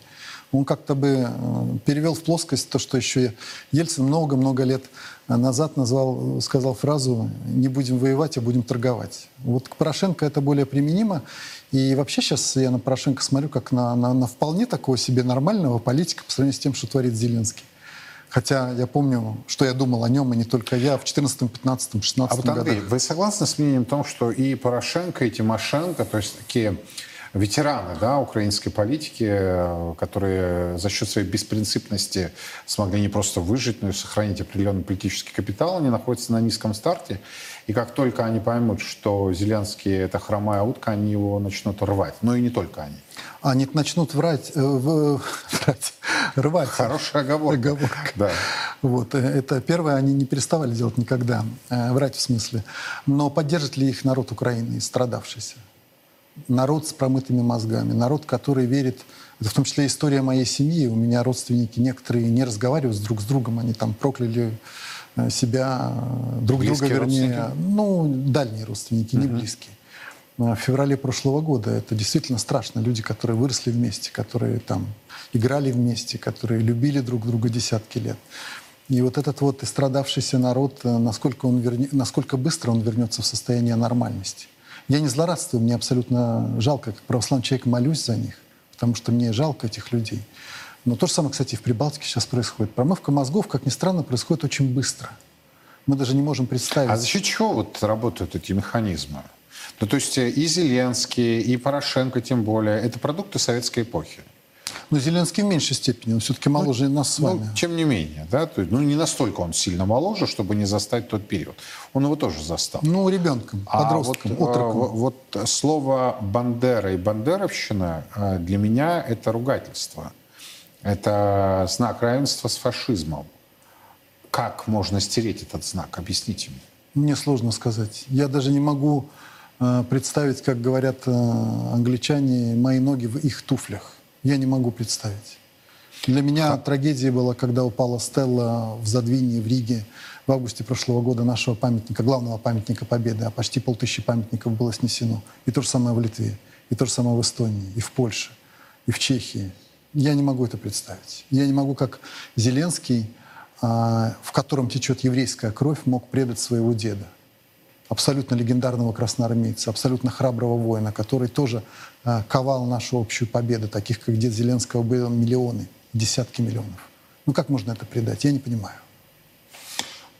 Speaker 3: Он как-то бы э, перевел в плоскость то, что еще Ельцин много-много лет назад назвал, сказал фразу «не будем воевать, а будем торговать». Вот к Порошенко это более применимо. И вообще сейчас я на Порошенко смотрю как на, на, на вполне такого себе нормального политика по сравнению с тем, что творит Зеленский. Хотя я помню, что я думал о нем, и не только я, в 14, 15, 16
Speaker 1: А вот, Андрей,
Speaker 3: годах.
Speaker 1: вы согласны с мнением о том, что и Порошенко, и Тимошенко, то есть такие ветераны да, украинской политики, э, которые за счет своей беспринципности смогли не просто выжить, но и сохранить определенный политический капитал, они находятся на низком старте. И как только они поймут, что Зеленский – это хромая утка, они его начнут рвать. Но и не только они.
Speaker 3: Они начнут врать, э, в- врать, рвать.
Speaker 1: Хорошая оговорка.
Speaker 3: Оговорка.
Speaker 1: Да.
Speaker 3: Вот, э, это первое, они не переставали делать никогда, э, врать в смысле. Но поддержит ли их народ Украины, страдавшийся? Народ с промытыми мозгами, народ, который верит, это в том числе история моей семьи, у меня родственники некоторые не разговаривают друг с другом, они там прокляли э, себя, друг
Speaker 1: Близкие
Speaker 3: друга, вернее, ну, дальние родственники, не близкие. А В феврале прошлого года это действительно страшно. Люди, которые выросли вместе, которые там играли вместе, которые любили друг друга десятки лет. И вот этот вот истрадавшийся народ, э, насколько, он верне... насколько быстро он вернется в состояние нормальности. Я не злорадствую, мне абсолютно жалко, как православный человек молюсь за них, потому что мне жалко этих людей. Но то же самое, кстати, в Прибалтике сейчас происходит. Промывка мозгов, как ни странно, происходит очень быстро. Мы даже не можем представить.
Speaker 1: А за счет чего вот работают эти механизмы? Ну, то есть э, и Зеленский, и Порошенко тем более, это продукты советской эпохи.
Speaker 3: Но Зеленский в меньшей степени, он все-таки моложе нас с
Speaker 1: Ну,
Speaker 3: вами.
Speaker 1: тем не менее, да, то есть, ну, не настолько он сильно моложе, чтобы не застать тот период. Он его тоже застал.
Speaker 3: Ну, ребенком,
Speaker 1: А
Speaker 3: подростком,
Speaker 1: вот, э,
Speaker 3: отроком.
Speaker 1: вот, вот слово «бандера» и «бандеровщина» э, для меня это ругательство. Это знак равенства с фашизмом. Как можно стереть этот знак? Объясните мне.
Speaker 3: Мне сложно сказать. Я даже не могу представить, как говорят э, англичане, мои ноги в их туфлях. Я не могу представить. Для меня трагедия была, когда упала Стелла в Задвине, в Риге в августе прошлого года нашего памятника, главного памятника Победы, а почти полтысячи памятников было снесено. И то же самое в Литве, и то же самое в Эстонии, и в Польше, и в Чехии. Я не могу это представить. Я не могу, как Зеленский, а, в котором течет еврейская кровь, мог предать своего деда абсолютно легендарного красноармейца, абсолютно храброго воина, который тоже э, ковал нашу общую победу, таких как дед Зеленского было миллионы, десятки миллионов. Ну как можно это предать? Я не понимаю.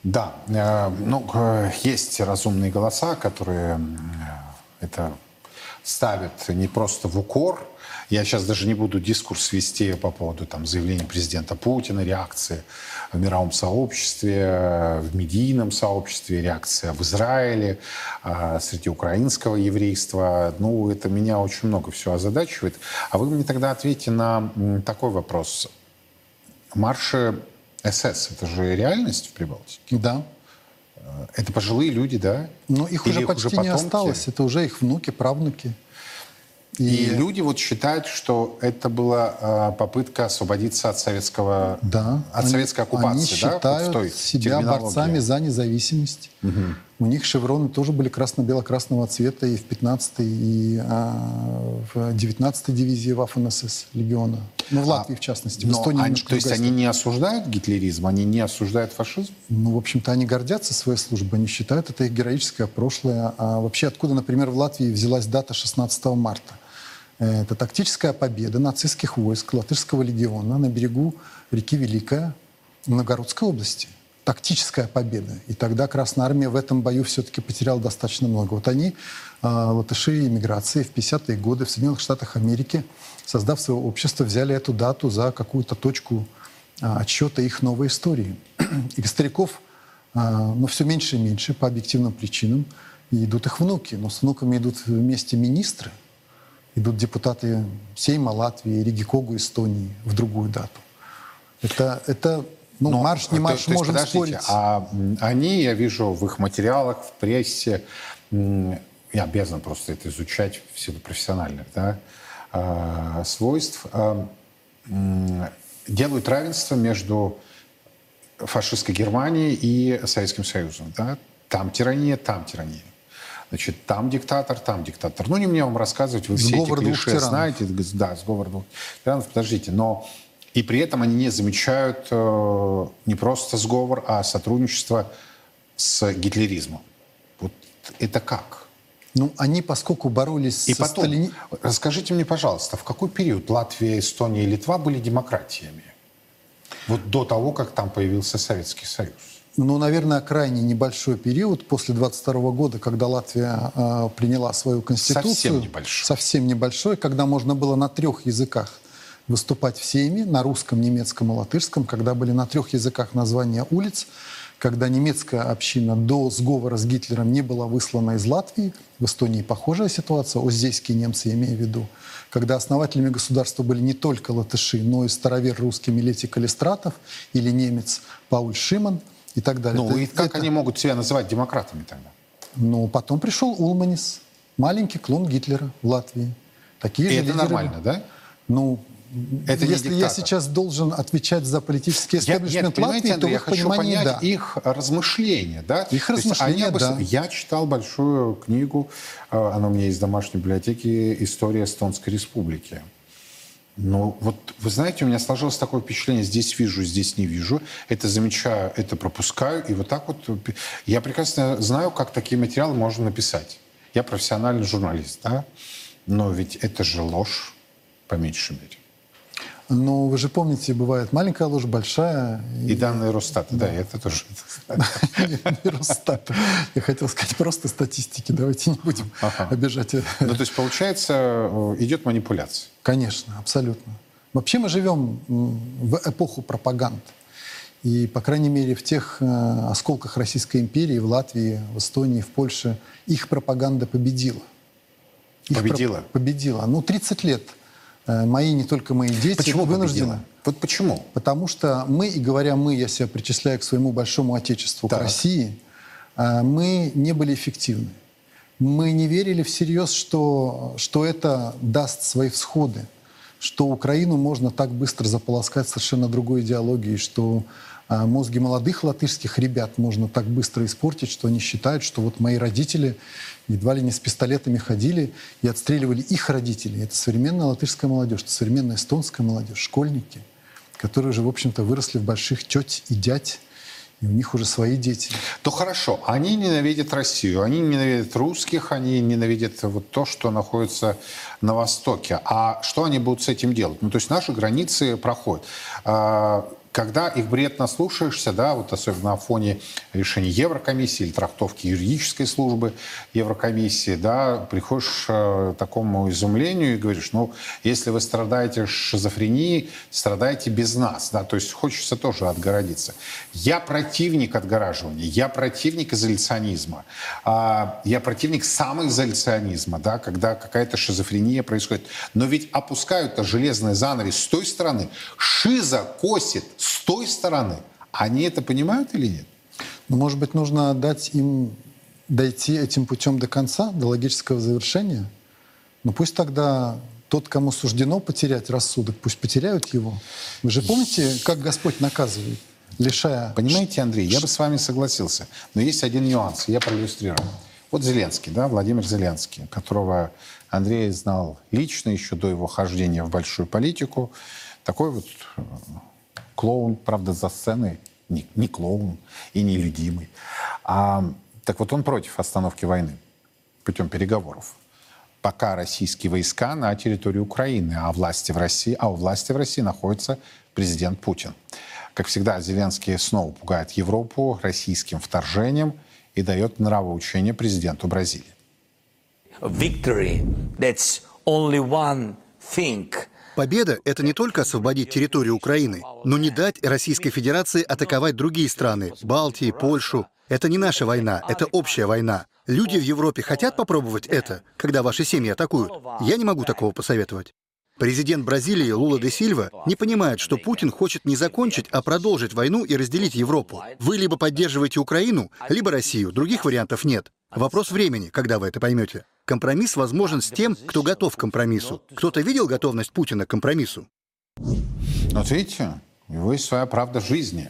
Speaker 1: Да, э, ну, э, есть разумные голоса, которые э, это ставят не просто в укор. Я сейчас даже не буду дискурс вести по поводу там, заявления президента Путина, реакции в мировом сообществе, э, в медийном сообществе, реакция в Израиле, э, среди украинского еврейства. Ну, это меня очень много всего озадачивает. А вы мне тогда ответьте на такой вопрос. Марши СС – это же реальность в Прибалтике?
Speaker 3: Да.
Speaker 1: Это пожилые люди, да?
Speaker 3: Но их
Speaker 1: Или
Speaker 3: уже почти не
Speaker 1: потомки?
Speaker 3: осталось. Это уже их внуки, правнуки.
Speaker 1: И, люди вот считают, что это была а, попытка освободиться от советского,
Speaker 3: Да.
Speaker 1: от
Speaker 3: они-
Speaker 1: советской
Speaker 3: Они
Speaker 1: оккупации, да? Вот
Speaker 3: считают
Speaker 1: в той
Speaker 3: себя борцами за независимость. У них шевроны тоже были красно-бело-красного цвета и в 15-й, и а, в 19-й дивизии Вафен-СС легиона. Ну, в Латвии, в частности. В
Speaker 1: Но
Speaker 3: Эстонии
Speaker 1: они- то есть
Speaker 3: другая
Speaker 1: они не осуждают гитлеризм, они не осуждают фашизм?
Speaker 3: Ну, в общем-то, они гордятся своей службой, они считают это их героическое прошлое. А вообще, откуда, например, в Латвии взялась дата 16 марта? Э, Это тактическая победа нацистских войск Латышского легиона на берегу реки Великая Новгородской области. Тактическая победа. И тогда Красная Армия в этом бою все-таки потеряла достаточно много. Вот они, э, латыши иммиграции в 50-е годы в Соединенных Штатах Америки, создав свое общество, взяли эту дату за какую-то точку а, отсчета их новой истории. И стариков, а, ну, все меньше и меньше по объективным причинам. И идут их внуки. Но с внуками идут вместе министры, идут депутаты Сейма Латвии, Риги Когу Эстонии в другую дату. Это, это ну,
Speaker 1: Но,
Speaker 3: марш, не
Speaker 1: то-
Speaker 3: марш,
Speaker 1: то есть,
Speaker 3: можем
Speaker 1: подождите,
Speaker 3: спорить.
Speaker 1: А они, я вижу в их материалах, в прессе, я обязан просто это изучать в силу профессиональных да, а, свойств, а, делают равенство между фашистской Германией и Советским Союзом. Да? Там тирания, там тирания. Значит, там диктатор, там диктатор. Ну, не мне вам рассказывать, вы все эти
Speaker 3: Сговор
Speaker 1: клише
Speaker 3: тиранов.
Speaker 1: знаете. Да, сговор двух тиранов. Подождите, но и при этом они не замечают э, не просто сговор, а сотрудничество с гитлеризмом. Вот это как?
Speaker 3: Ну, они, поскольку боролись
Speaker 1: И
Speaker 3: со
Speaker 1: потом,
Speaker 3: Сталини-
Speaker 1: расскажите мне, пожалуйста, в какой период Латвия, Эстония и Литва были демократиями? Вот до того, как там появился Советский Союз.
Speaker 3: Ну, наверное, крайне небольшой период после 22 года, когда Латвия э, приняла свою конституцию.
Speaker 1: Совсем небольшой.
Speaker 3: Совсем небольшой, когда можно было на трех языках выступать в Сейме, на русском, немецком и латышском, когда были на трех языках названия улиц, когда немецкая община до сговора с Гитлером не была выслана из Латвии. В Эстонии похожая ситуация, оздейские немцы, я имею в виду. Когда основателями государства были не только латыши, но и старовер русский Милетий Калистратов или немец Пауль Шиман и так далее.
Speaker 1: Ну
Speaker 3: Это-
Speaker 1: и как
Speaker 3: это-
Speaker 1: они могут себя называть демократами тогда?
Speaker 3: Ну, потом пришел Улманис, маленький клон Гитлера в Латвии. Такие
Speaker 1: И
Speaker 3: же
Speaker 1: это
Speaker 3: лидеры.
Speaker 1: нормально, да?
Speaker 3: Ну,
Speaker 1: Это
Speaker 3: если я сейчас должен отвечать за политический
Speaker 1: Я,
Speaker 3: эстаблишмент Латвии, то
Speaker 1: Андрей, я хочу понять
Speaker 3: да.
Speaker 1: их размышления, да?
Speaker 3: Их
Speaker 1: То есть
Speaker 3: размышления,
Speaker 1: они обычно-
Speaker 3: да.
Speaker 1: Я читал большую книгу, э, она у меня есть в домашней библиотеке, «История Эстонской Республики». Ну, вот вы знаете, у меня сложилось такое впечатление, здесь вижу, здесь не вижу, это замечаю, это пропускаю, и вот так вот я прекрасно знаю, как такие материалы можно написать. Я профессиональный журналист, да? Но ведь это же ложь, по меньшей мере.
Speaker 3: Но вы же помните, бывает маленькая ложь, большая.
Speaker 1: И данные Росстата, да, это тоже.
Speaker 3: Не Росстата. Я хотел сказать просто статистики. Давайте не будем обижать.
Speaker 1: Ну, то есть, получается, э, идет манипуляция.
Speaker 3: Конечно, абсолютно. Вообще мы живем в эпоху пропаганд. И, по крайней мере, в тех э, осколках Российской империи, в Латвии, в Эстонии, в Польше, их пропаганда победила. Их
Speaker 1: Победила?
Speaker 3: победила. Ну, 30 лет. Э, мои, не только мои дети
Speaker 1: Почему
Speaker 3: вынуждены.
Speaker 1: победила? Вот почему?
Speaker 3: Потому что мы, и говоря мы, я себя причисляю к своему большому отечеству,
Speaker 1: Так.
Speaker 3: к России, э, мы не были эффективны. Мы не верили всерьез, что, что это даст свои всходы, что Украину можно так быстро заполоскать совершенно другой идеологией, что э, мозги молодых латышских ребят можно так быстро испортить, что они считают, что вот мои родители едва ли не с пистолетами ходили и отстреливали их родителей. Это современная латышская молодежь, это современная эстонская молодежь, школьники, которые уже, в общем-то, выросли в больших теть и дядь, и у них уже свои дети.
Speaker 1: То хорошо, они ненавидят Россию, они ненавидят русских, они ненавидят вот то, что находится на Востоке. А что они будут с этим делать? Ну, то есть наши границы проходят. Когда их бред наслушаешься, да, вот особенно на фоне решений Еврокомиссии или трактовки юридической службы Еврокомиссии, да, приходишь э, к такому изумлению и говоришь, ну, если вы страдаете шизофренией, страдайте без нас, да, то есть хочется тоже отгородиться. Я противник отгораживания, я противник изоляционизма, а, я противник самоизоляционизма, да, когда какая-то шизофрения происходит. Но ведь опускают-то железный занавес с той стороны, шиза косит с той стороны. Они это понимают или нет?
Speaker 3: Но, может быть, нужно дать им дойти этим путем до конца, до логического завершения? Но пусть тогда тот, кому суждено потерять рассудок, пусть потеряют его. Вы же помните, как Господь наказывает, лишая...
Speaker 1: Понимаете, Андрей, я бы с вами согласился. Но есть один нюанс, я проиллюстрирую. Вот Зеленский, да, Владимир Зеленский, которого Андрей знал лично еще до его хождения в большую политику. Такой вот э, клоун, правда, за сценой, не, не клоун и не любимый. А, так вот он против остановки войны путем переговоров. Пока российские войска на территории Украины, а, власти в России, а у власти в России находится президент Путин. Как всегда, Зеленский снова пугает Европу российским вторжением и дает нравоучение президенту Бразилии.
Speaker 4: Victory, that's only one thing.
Speaker 5: Победа — это не только освободить территорию Украины, но не дать Российской Федерации атаковать другие страны — Балтии, Польшу. Это не наша война, это общая война. Люди в Европе хотят попробовать это, когда ваши семьи атакуют. Я не могу такого посоветовать. Президент Бразилии Лула де Сильва не понимает, что Путин хочет не закончить, а продолжить войну и разделить Европу. Вы либо поддерживаете Украину, либо Россию. Других вариантов нет. Вопрос времени, когда вы это поймете. Компромисс возможен с тем, кто готов к компромиссу. Кто-то видел готовность Путина к компромиссу?
Speaker 1: Вот видите, у него есть своя правда жизни,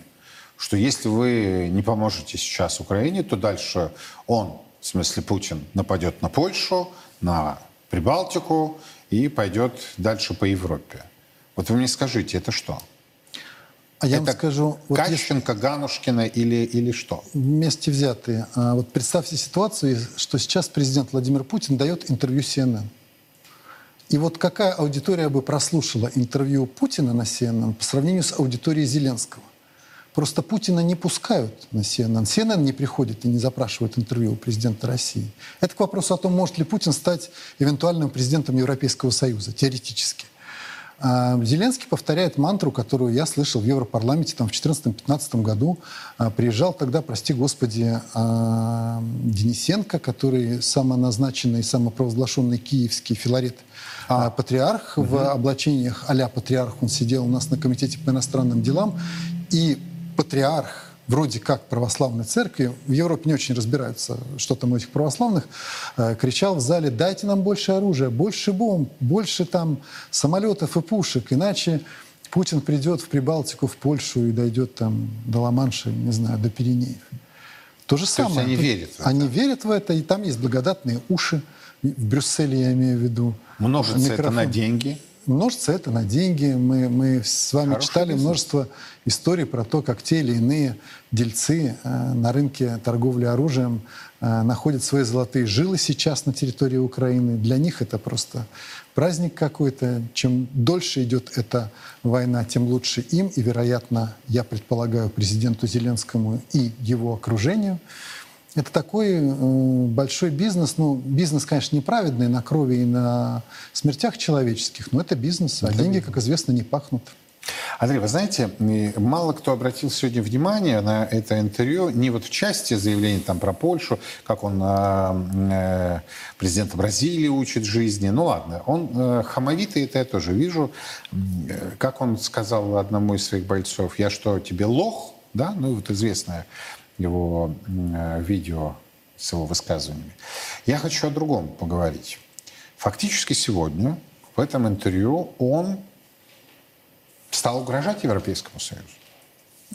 Speaker 1: что если вы не поможете сейчас Украине, то дальше он, в смысле Путин, нападет на Польшу, на Прибалтику и пойдет дальше по Европе. Вот вы мне скажите, это что?
Speaker 3: А я
Speaker 1: это
Speaker 3: вам скажу... Вот если-
Speaker 1: Ганушкина или, или что?
Speaker 3: вместе взятые. А вот представьте ситуацию, что сейчас президент Владимир Путин дает интервью CNN. И вот какая аудитория бы прослушала интервью Путина на CNN по сравнению с аудиторией Зеленского? Просто Путина не пускают на CNN. CNN не приходит и не запрашивает интервью у президента России. Это к вопросу о том, может ли Путин стать эвентуальным президентом Европейского Союза, теоретически. А Зеленский повторяет мантру, которую я слышал в Европарламенте там, в 2014-2015 году. А, Приезжал тогда, прости господи, а, Денисенко, который самоназначенный, самопровозглашенный киевский филарет а, патриарх в облачениях а-ля патриарх. Он сидел у нас на комитете по иностранным делам. И патриарх вроде как православной церкви, в Европе не очень разбираются, что там у этих православных, э, кричал в зале, дайте нам больше оружия, больше бомб, больше там самолетов и пушек, иначе Путин придет в Прибалтику, в Польшу и дойдет там до Ла-Манша, не знаю, до Пиренеев. То же
Speaker 1: есть
Speaker 3: самое.
Speaker 1: они
Speaker 3: Тут-
Speaker 1: верят в это?
Speaker 3: Они верят в это, и там есть благодатные уши, в Брюсселе я имею в виду.
Speaker 1: Множится это
Speaker 3: Микрофон.
Speaker 1: на деньги.
Speaker 3: Множится это на деньги. Мы, мы с вами
Speaker 1: Хороший
Speaker 3: читали
Speaker 1: бизнес.
Speaker 3: множество историй про то, как те или иные дельцы э, на рынке торговли оружием э, находят свои золотые жилы сейчас на территории Украины. Для них это просто праздник какой-то. Чем дольше идет эта война, тем лучше им и, вероятно, я предполагаю, президенту Зеленскому и его окружению. Это такой э, большой бизнес. Ну, бизнес, конечно, неправедный на крови и на смертях человеческих, но это бизнес, а деньги, как известно, не пахнут.
Speaker 1: Андрей, вы знаете, мало кто обратил сегодня внимание на это интервью, не вот в части заявлений там про Польшу, как он э, э, президента Бразилии учит жизни, ну ладно, он э, хамовитый, это я тоже вижу, э, как он сказал одному из своих бойцов, я что, тебе лох, да, ну и вот известное его э, видео с его высказываниями. Я хочу о другом поговорить. Фактически сегодня в этом интервью он стал угрожать Европейскому Союзу.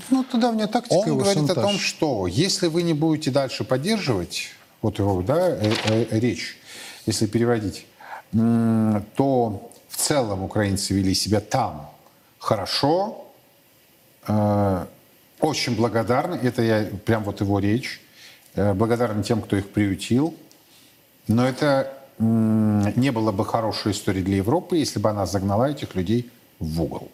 Speaker 3: Ну, это давняя тактика
Speaker 1: Он
Speaker 3: его
Speaker 1: говорит
Speaker 3: шантаж.
Speaker 1: о том, что если вы не будете дальше поддерживать вот его да, э, э, речь, если переводить, то в целом украинцы вели себя там хорошо, э, очень благодарны, это я прям вот его речь, э, благодарны тем, кто их приютил, но это не было бы хорошей историей для Европы, если бы она загнала этих людей в угол.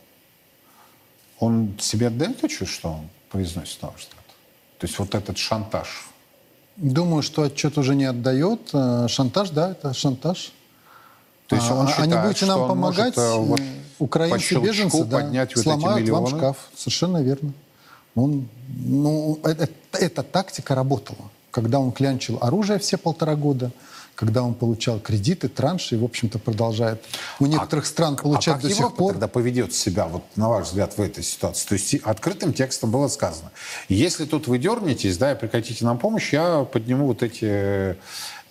Speaker 1: Он себе отдает отчет, что он произносит на ваш взгляд? То есть вот этот шантаж.
Speaker 3: Думаю, что отчет уже не отдает. А Шантаж, да, это шантаж.
Speaker 1: То есть
Speaker 3: А-
Speaker 1: он
Speaker 3: а
Speaker 1: считает,
Speaker 3: не будете
Speaker 1: что
Speaker 3: нам
Speaker 1: он
Speaker 3: помогать,
Speaker 1: может, э, вот
Speaker 3: э, украинцы беженцы да,
Speaker 1: поднять вот эти
Speaker 3: сломают вам
Speaker 1: миллионы?
Speaker 3: шкаф. Совершенно верно. Он, ну, э- э- эта тактика работала. Когда он клянчил оружие все полтора года, когда он получал кредиты, транши, и, в общем-то, продолжает у некоторых стран получать
Speaker 1: а как
Speaker 3: до сих пор.
Speaker 1: тогда поведет себя, вот на ваш взгляд, в этой ситуации? То есть открытым текстом было сказано, если тут вы дернетесь, да, и прекратите нам помощь, я подниму вот эти, э,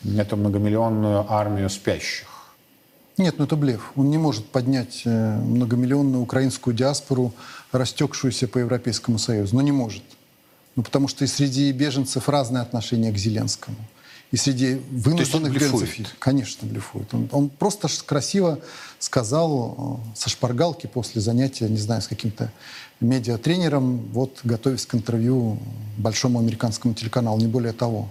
Speaker 1: эту многомиллионную армию спящих.
Speaker 3: Нет, ну это блеф. Он не может поднять э, многомиллионную украинскую диаспору, растекшуюся по Европейскому Союзу. Ну не может. Ну потому что и среди беженцев разные отношения к Зеленскому. и среди вынужденных беженцев. Конечно, блефует. Он, он просто красиво сказал э, со шпаргалки после занятия, не знаю, с каким-то медиатренером, вот готовясь к интервью большому американскому телеканалу, не более того.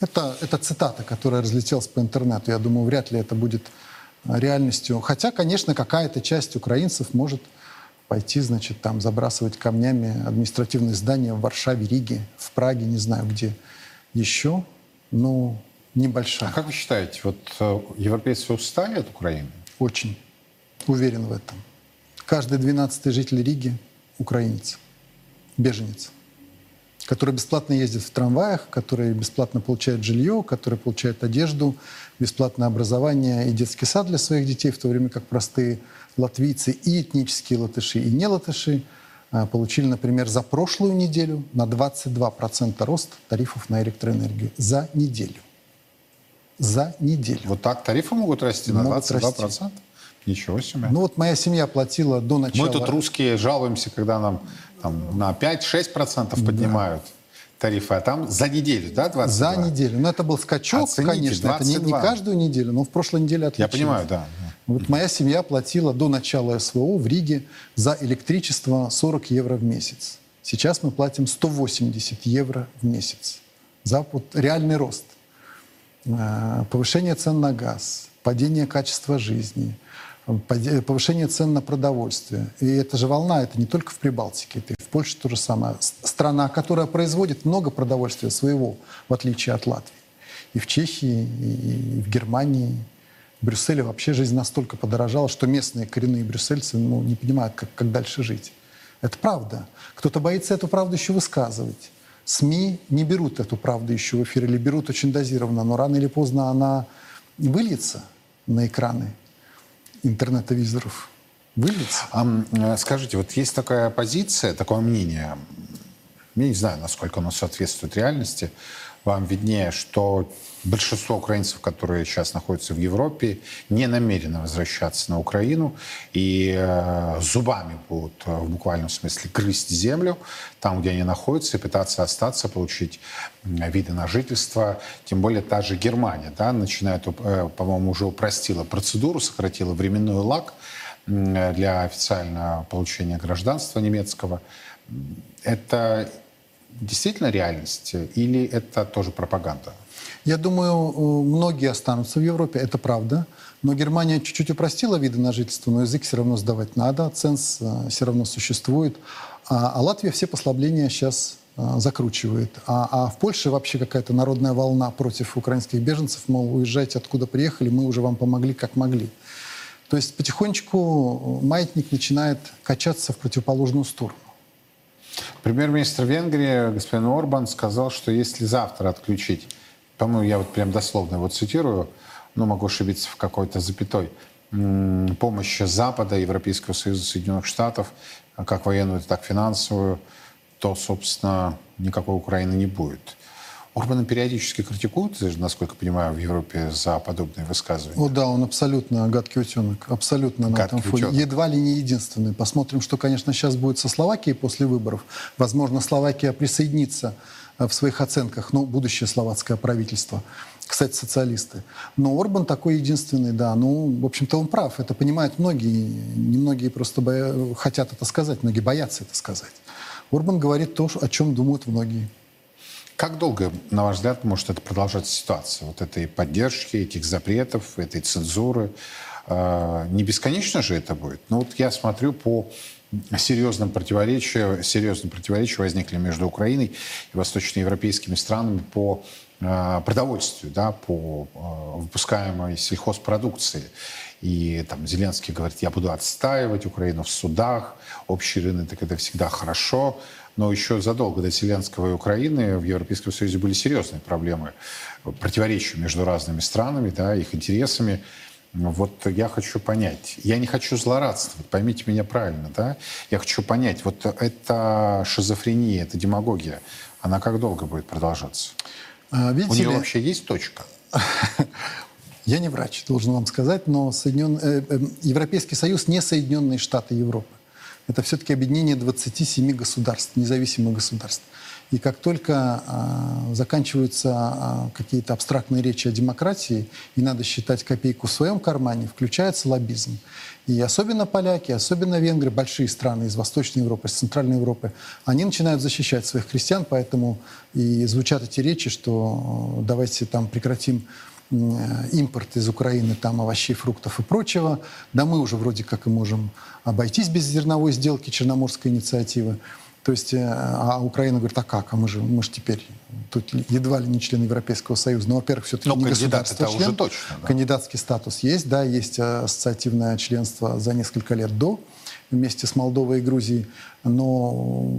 Speaker 3: Это, это цитата, которая разлетелась по интернету. Я думаю, вряд ли это будет реальностью. Хотя, конечно, какая-то часть украинцев может пойти, значит, там забрасывать камнями административные здания в Варшаве, Риге, в Праге, не знаю где еще, но небольшая.
Speaker 1: А как вы считаете, вот э, европейцы устали от Украины?
Speaker 3: Очень уверен в этом. Каждый двенадцатый житель Риги – украинец, беженец, который бесплатно ездит в трамваях, который бесплатно получает жилье, который получает одежду, бесплатное образование и детский сад для своих детей, в то время как простые латвийцы и этнические латыши, и не латыши а, получили, например, за прошлую неделю на 22% рост тарифов на электроэнергию. За неделю. За неделю.
Speaker 1: Вот так тарифы могут расти на
Speaker 3: Могут
Speaker 1: 22%?
Speaker 3: расти.
Speaker 1: Ничего себе.
Speaker 3: Ну вот моя семья платила до начала...
Speaker 1: Мы тут русские жалуемся, когда нам там, на 5-6% поднимают тарифы, а там за неделю, да, 22?
Speaker 3: За неделю. Но это был скачок,
Speaker 1: Оцените,
Speaker 3: конечно. Это не, не
Speaker 1: 22.
Speaker 3: каждую неделю, но в прошлой неделе
Speaker 1: Я
Speaker 3: отличилось.
Speaker 1: понимаю, да.
Speaker 3: Вот моя семья платила до начала СВО в Риге за электричество 40 евро в месяц. Сейчас мы платим 180 евро в месяц. За вот реальный рост. Э, Повышение цен на газ, падение качества жизни, повышение цен на продовольствие. И это же волна, это не только в Прибалтике, это и в Польше то же самое. Страна, которая производит много продовольствия своего, в отличие от Латвии. И в Чехии, и в Германии, в Брюсселе вообще жизнь настолько подорожала, что местные коренные брюссельцы ну, не понимают, как, как дальше жить. Это правда. Кто-то боится эту правду еще высказывать. СМИ не берут эту правду еще в эфир или берут очень дозированно, но рано или поздно она выльется на экраны интернетовизоров. Выльется.
Speaker 1: А, э, скажите, вот есть такая позиция, такое мнение, я не знаю, насколько оно соответствует реальности, вам виднее, что большинство украинцев, которые сейчас находятся в Европе, не намерены возвращаться на Украину и э, зубами будут э, в буквальном смысле грызть землю там, где они находятся, и пытаться остаться, получить виды на жительство. Тем более та же Германия, да, начинает, э, по-моему, уже упростила процедуру, сократила временной лак м, для официального получения гражданства немецкого. Это действительно реальность или это тоже пропаганда?
Speaker 3: Я думаю, многие останутся в Европе, это правда. Но Германия чуть-чуть упростила виды на жительство, но язык все равно сдавать надо, ценз э, все равно существует. А, а Латвия все послабления сейчас э, закручивает. А, а в Польше вообще какая-то народная волна против украинских беженцев, мол, уезжайте откуда приехали, мы уже вам помогли как могли. То есть потихонечку маятник начинает качаться в противоположную сторону.
Speaker 1: Премьер-министр Венгрии господин Орбан сказал, что если завтра отключить, по-моему, я вот прям дословно его цитирую, но могу ошибиться в какой-то запятой, помощь Запада, Европейского Союза, Соединенных Штатов, как военную, так и финансовую, то, собственно, никакой Украины не будет. Орбана периодически критикуют, насколько понимаю, в Европе за подобные высказывания.
Speaker 3: О, да, он абсолютно гадкий утенок. Абсолютно на
Speaker 1: Гадкий
Speaker 3: этом фоне.
Speaker 1: утенок.
Speaker 3: Едва ли не единственный. Посмотрим, что, конечно, сейчас будет со Словакией после выборов. Возможно, Словакия присоединится э, в своих оценках, ну, будущее словацкое правительство. Кстати, социалисты. Но Орбан такой единственный, да. Ну, в общем-то, он прав. Это понимают многие. Немногие просто боя- хотят это сказать, многие боятся это сказать. Орбан говорит то, о чем думают многие.
Speaker 1: Как долго, на ваш взгляд, может это продолжаться ситуация? Вот этой поддержки, этих запретов, этой цензуры. Э, Не бесконечно же это будет? Ну вот я смотрю по серьезным противоречиям, серьезным противоречия возникли между Украиной и восточноевропейскими странами по э, продовольствию, да, по э, выпускаемой сельхозпродукции. И там Зеленский говорит, я буду отстаивать Украину в судах, общий рынок, это всегда хорошо. Но еще задолго до Зеленского и Украины в Европейском Союзе были серьезные проблемы, противоречия между разными странами, да, их интересами. Вот я хочу понять, я не хочу злорадствовать, поймите меня правильно, да? Я хочу понять, вот эта шизофрения, эта демагогия, она как долго будет продолжаться?
Speaker 3: А,
Speaker 1: У
Speaker 3: Видите
Speaker 1: нее
Speaker 3: ли,
Speaker 1: вообще есть точка?
Speaker 3: Я не врач, должен вам сказать, но Соединен... э, э, Европейский Союз не Соединенные Штаты Европы. Это все-таки объединение 27 государств, независимых государств. И как только э, заканчиваются э, какие-то абстрактные речи о демократии, и надо считать копейку в своем кармане, включается лоббизм. И особенно поляки, особенно венгры, большие страны из Восточной Европы, из Центральной Европы, они начинают защищать своих крестьян, поэтому и звучат эти речи, что э, давайте там прекратим импорт из Украины там овощей, фруктов и прочего. Да мы уже вроде как и можем обойтись без зерновой сделки Черноморской инициативы. То есть, э, а Украина говорит, а как? А мы же, мы же теперь тут едва ли не член Европейского Союза. Но, во-первых, все-таки не государство
Speaker 1: это уже точно.
Speaker 3: Да? Кандидатский статус есть, да, есть э, ассоциативное членство за несколько лет до вместе с Молдовой и Грузией. Но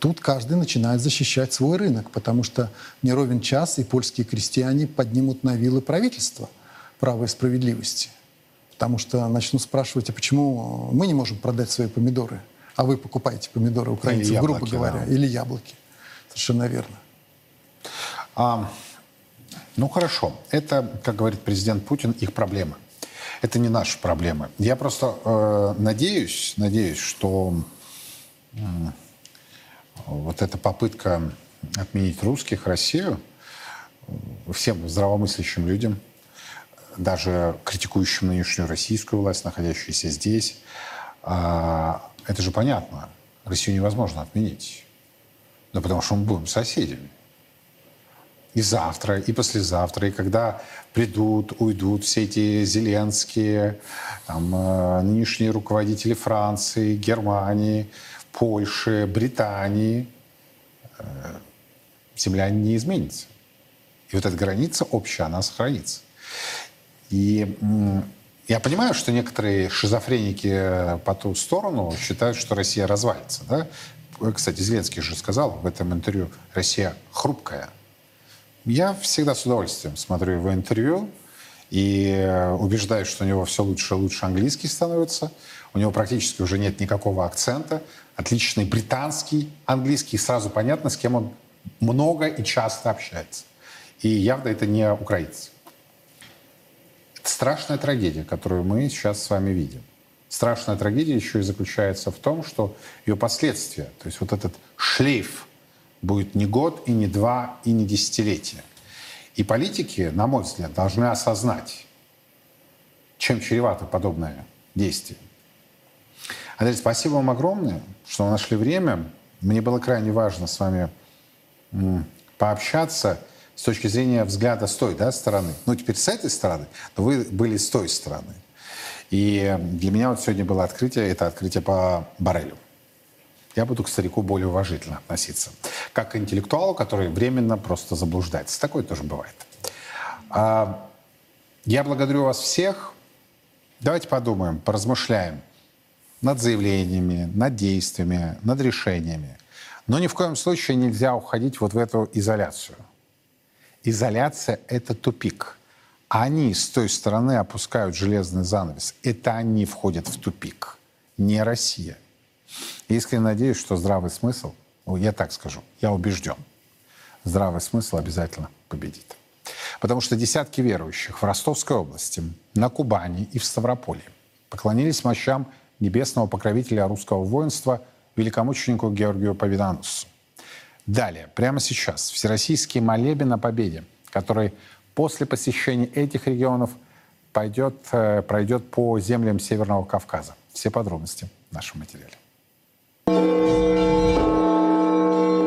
Speaker 3: тут каждый начинает защищать свой рынок, потому что не ровен час, и польские крестьяне поднимут на вилы правительства права и справедливости. Потому что начнут спрашивать, а почему мы не можем продать свои помидоры? а вы покупаете помидоры украинцев, яблоки, грубо говоря, да. или яблоки. Совершенно верно.
Speaker 1: А, ну хорошо, это, как говорит президент Путин, их проблемы. Это не наши проблемы. Я просто э, надеюсь, надеюсь, что э, вот эта попытка отменить русских, Россию, всем здравомыслящим людям, даже критикующим нынешнюю российскую власть, находящуюся здесь, э, это же понятно. Россию невозможно отменить. Да потому что мы будем соседями. И завтра, и послезавтра, и когда придут, уйдут все эти зеленские, там, э, нынешние руководители Франции, Германии, Польши, Британии, э, земля не изменится. И вот эта граница общая, она сохранится. И я понимаю, что некоторые шизофреники по ту сторону считают, что Россия развалится. Да? Кстати, Зеленский же сказал в этом интервью, Россия хрупкая. Я всегда с удовольствием смотрю его интервью и убеждаюсь, что у него все лучше и лучше английский становится. У него практически уже нет никакого акцента. Отличный британский английский. Сразу понятно, с кем он много и часто общается. И явно это не украинец. Это страшная трагедия, которую мы сейчас с вами видим. Страшная трагедия еще и заключается в том, что ее последствия, то есть вот этот шлейф будет не год, и не два, и не десятилетия. И политики, на мой взгляд, должны осознать, чем чревато подобное действие. Андрей, спасибо вам огромное, что нашли время. Мне было крайне важно с вами пообщаться – с точки зрения взгляда с той да, стороны. Ну, теперь с этой стороны, но вы были с той стороны. И для меня вот сегодня было открытие, это открытие по Барелю. Я буду к старику более уважительно относиться. Как к интеллектуалу, который временно просто заблуждается. Такое тоже бывает. А, я благодарю вас всех. Давайте подумаем, поразмышляем над заявлениями, над действиями, над решениями. Но ни в коем случае нельзя уходить вот в эту изоляцию – Изоляция — это тупик. Они с той стороны опускают железный занавес. Это они входят в тупик, не Россия. Я искренне надеюсь, что здравый смысл, ну, я так скажу, я убежден, здравый смысл обязательно победит. Потому что десятки верующих в Ростовской области, на Кубани и в Ставрополе поклонились мощам небесного покровителя русского воинства великомученику Георгию Победоносцу. Далее, прямо сейчас, Всероссийский молебен о победе, который после посещения этих регионов пойдет, э, пройдет по землям Северного Кавказа. Все подробности в нашем материале.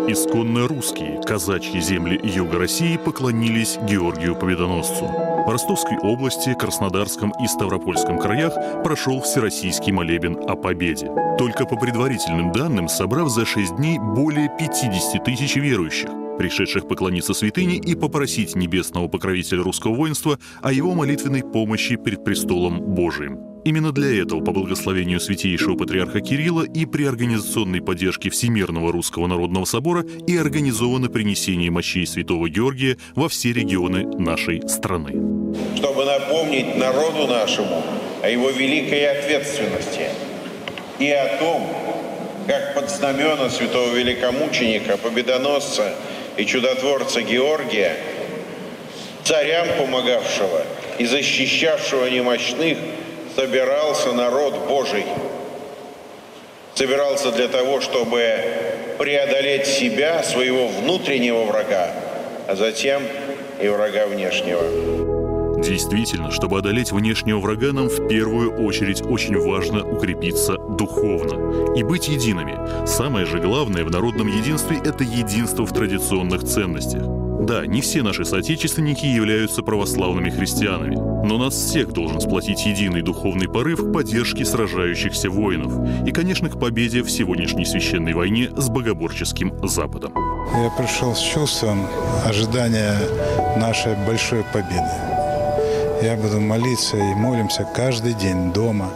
Speaker 8: Исконно русские, казачьи земли юга России поклонились Георгию Победоносцу. В Ростовской области, Краснодарском и Ставропольском краях прошел Всероссийский молебен о победе. Только по предварительным данным, собрав за шесть дней более 50 тысяч верующих, пришедших поклониться святыне и попросить небесного покровителя русского воинства о его молитвенной помощи перед престолом Божиим. Именно для этого, по благословению святейшего патриарха Кирилла и при организационной поддержке Всемирного Русского Народного Собора и организовано принесение мощей святого Георгия во все регионы нашей страны.
Speaker 9: Чтобы напомнить народу нашему о его великой ответственности и о том, как под знамена святого великомученика, победоносца и чудотворца Георгия, царям помогавшего и защищавшего немощных – собирался народ Божий. собирался для того, чтобы преодолеть себя, своего внутреннего врага, а затем и врага внешнего.
Speaker 8: Действительно, чтобы одолеть внешнего врага, нам в первую очередь очень важно укрепиться духовно и быть едиными. Самое же главное в народном единстве – это единство в традиционных ценностях. Да, не все наши соотечественники являются православными христианами, но нас всех должен сплотить единый духовный порыв к поддержке сражающихся воинов и, конечно, к победе в сегодняшней священной войне с богоборческим Западом.
Speaker 10: Я пришел с чувством ожидания нашей большой победы. Я буду молиться и молимся каждый день дома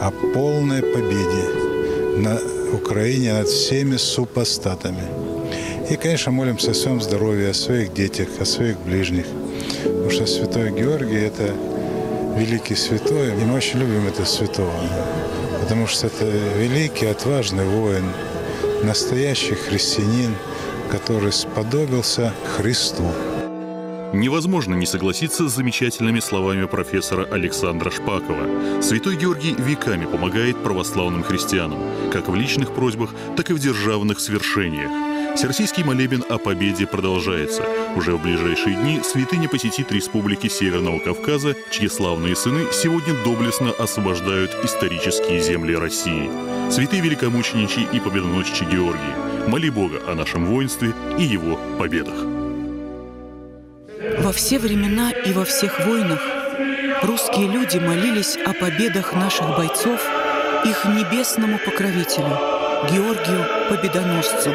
Speaker 10: о полной победе на Украине над всеми супостатами – и, конечно, молимся о своем здоровье, о своих детях, о своих ближних. Потому что святой Георгий – это великий святой, и мы очень любим этого святого. Потому что это великий, отважный воин, настоящий христианин, который сподобился Христу.
Speaker 8: Невозможно не согласиться с замечательными словами профессора Александра Шпакова. Святой Георгий веками помогает православным христианам, как в личных просьбах, так и в державных свершениях. Всероссийский молебен о победе продолжается. Уже в ближайшие дни святыня посетит республики Северного Кавказа, чьи славные сыны сегодня доблестно освобождают исторические земли России. Святые великомученичий и победоносчий Георгий, моли Бога о нашем воинстве и его победах.
Speaker 11: Во все времена и во всех войнах русские люди молились о победах наших бойцов их небесному покровителю, Георгию Победоносцу,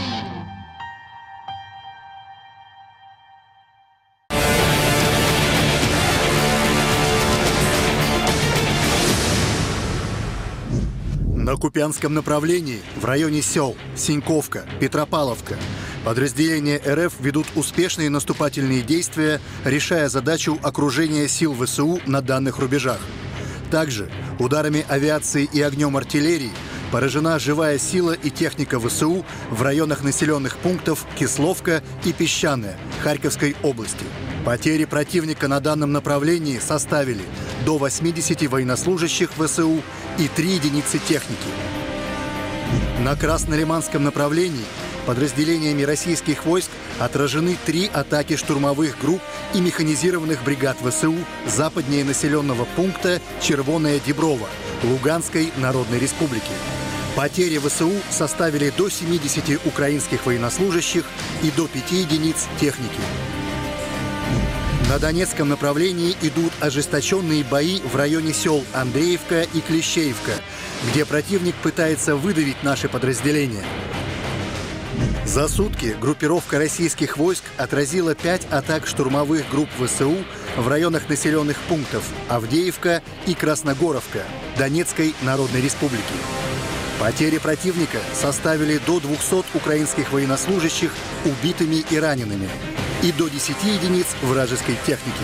Speaker 5: На Купянском направлении, в районе сел Синьковка, Петропавловка, подразделения РФ ведут успешные наступательные действия, решая задачу окружения сил ВСУ на данных рубежах. Также ударами авиации и огнем артиллерии поражена живая сила и техника ВСУ в районах населенных пунктов Кисловка и Песчаная Харьковской области. Потери противника на данном направлении составили до 80 военнослужащих ВСУ и 3 единицы техники. На Краснолиманском направлении подразделениями российских войск отражены три атаки штурмовых групп и механизированных бригад ВСУ западнее населенного пункта Червоная Деброва Луганской Народной Республики. Потери ВСУ составили до 70 украинских военнослужащих и до 5 единиц техники. На Донецком направлении идут ожесточенные бои в районе сел Андреевка и Клещеевка, где противник пытается выдавить наши подразделения. За сутки группировка российских войск отразила пять атак штурмовых групп ВСУ в районах населенных пунктов Авдеевка и Красногоровка Донецкой Народной Республики. Потери противника составили до 200 украинских военнослужащих убитыми и ранеными и до 10 единиц вражеской техники.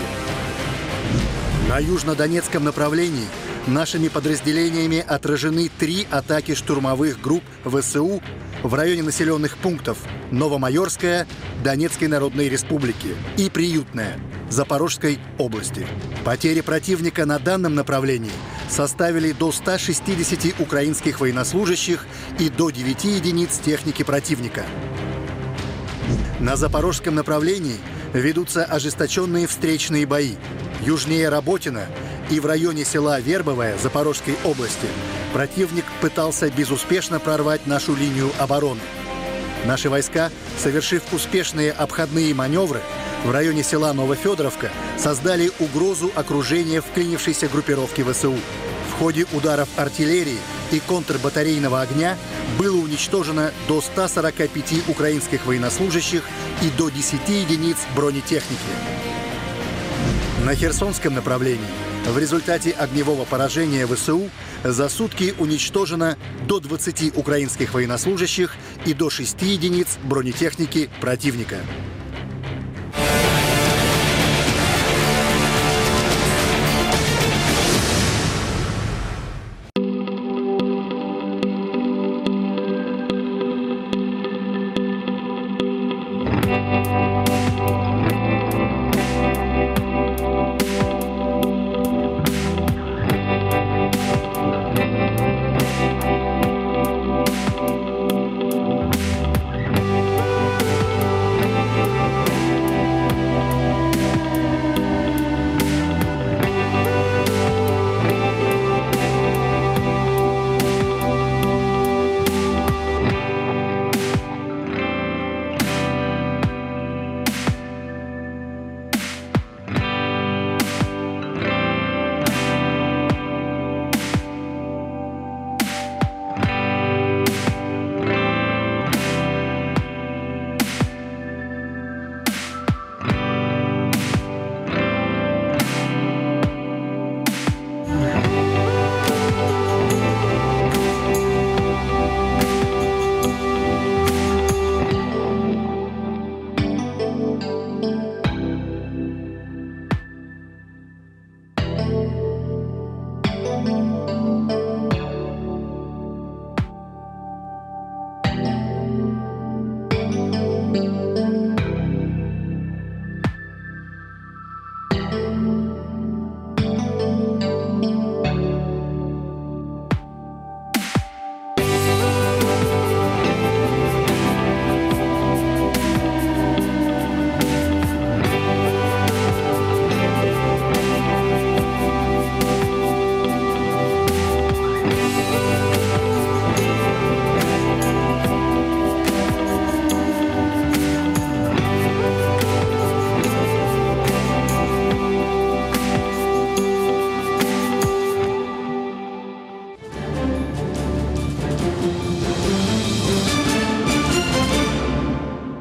Speaker 5: На южнодонецком направлении нашими подразделениями отражены три атаки штурмовых групп ВСУ в районе населенных пунктов Новомайорская, Донецкой Народной Республики и Приютная Запорожской области. Потери противника на данном направлении составили до 160 украинских военнослужащих и до 9 единиц техники противника. На запорожском направлении ведутся ожесточенные встречные бои. Южнее Работина и в районе села Вербовая Запорожской области противник пытался безуспешно прорвать нашу линию обороны. Наши войска, совершив успешные обходные маневры, в районе села Новофедоровка создали угрозу окружения вклинившейся группировки ВСУ. Ходе ударов артиллерии и контрбатарейного огня было уничтожено до 145 украинских военнослужащих и до 10 единиц бронетехники. На Херсонском направлении в результате огневого поражения ВСУ за сутки уничтожено до 20 украинских военнослужащих и до 6 единиц бронетехники противника.